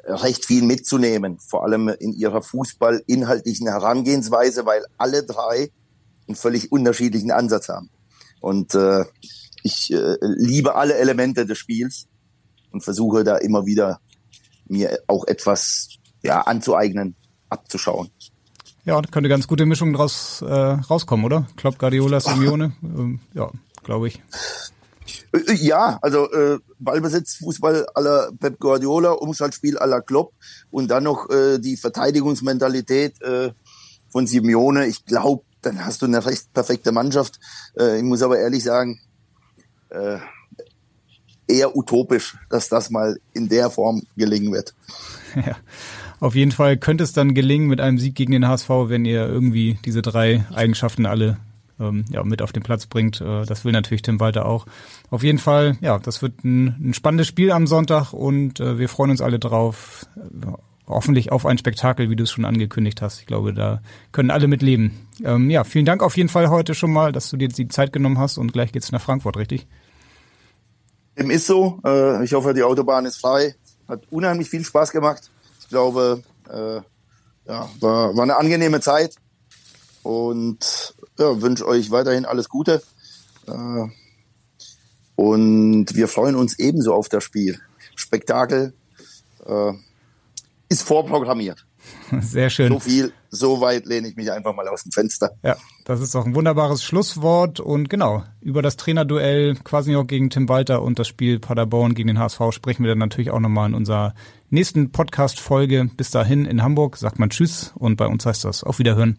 recht viel mitzunehmen, vor allem in ihrer fußballinhaltlichen Herangehensweise, weil alle drei einen völlig unterschiedlichen Ansatz haben. Und äh, ich äh, liebe alle Elemente des Spiels und versuche da immer wieder mir auch etwas ja, anzueignen, abzuschauen. Ja, könnte ganz gute Mischung draus äh, rauskommen, oder? Klopp, Guardiola, Simeone. ähm, ja, glaube ich. Äh, ja, also äh, Ballbesitz, Fußball aller Pep Guardiola, Umschaltspiel aller Klopp und dann noch äh, die Verteidigungsmentalität äh, von Simeone. Ich glaube, dann hast du eine recht perfekte Mannschaft. Äh, ich muss aber ehrlich sagen, äh, eher utopisch, dass das mal in der Form gelingen wird. Ja. Auf jeden Fall könnte es dann gelingen mit einem Sieg gegen den HSV, wenn ihr irgendwie diese drei Eigenschaften alle ähm, ja, mit auf den Platz bringt. Äh, das will natürlich Tim Walter auch. Auf jeden Fall, ja, das wird ein, ein spannendes Spiel am Sonntag und äh, wir freuen uns alle drauf. Hoffentlich auf ein Spektakel, wie du es schon angekündigt hast. Ich glaube, da können alle mit leben. Ähm, ja, vielen Dank auf jeden Fall heute schon mal, dass du dir die Zeit genommen hast und gleich geht's nach Frankfurt, richtig? Dem ist so. Äh, ich hoffe, die Autobahn ist frei. Hat unheimlich viel Spaß gemacht. Ich glaube, äh, ja, war, war eine angenehme Zeit und ja, wünsche euch weiterhin alles Gute. Äh, und wir freuen uns ebenso auf das Spiel. Spektakel äh, ist vorprogrammiert. Sehr schön. So viel, so weit lehne ich mich einfach mal aus dem Fenster. Ja, das ist auch ein wunderbares Schlusswort. Und genau, über das Trainerduell quasi auch gegen Tim Walter und das Spiel Paderborn gegen den HSV sprechen wir dann natürlich auch nochmal in unserer nächsten Podcast-Folge. Bis dahin in Hamburg sagt man Tschüss und bei uns heißt das auf Wiederhören.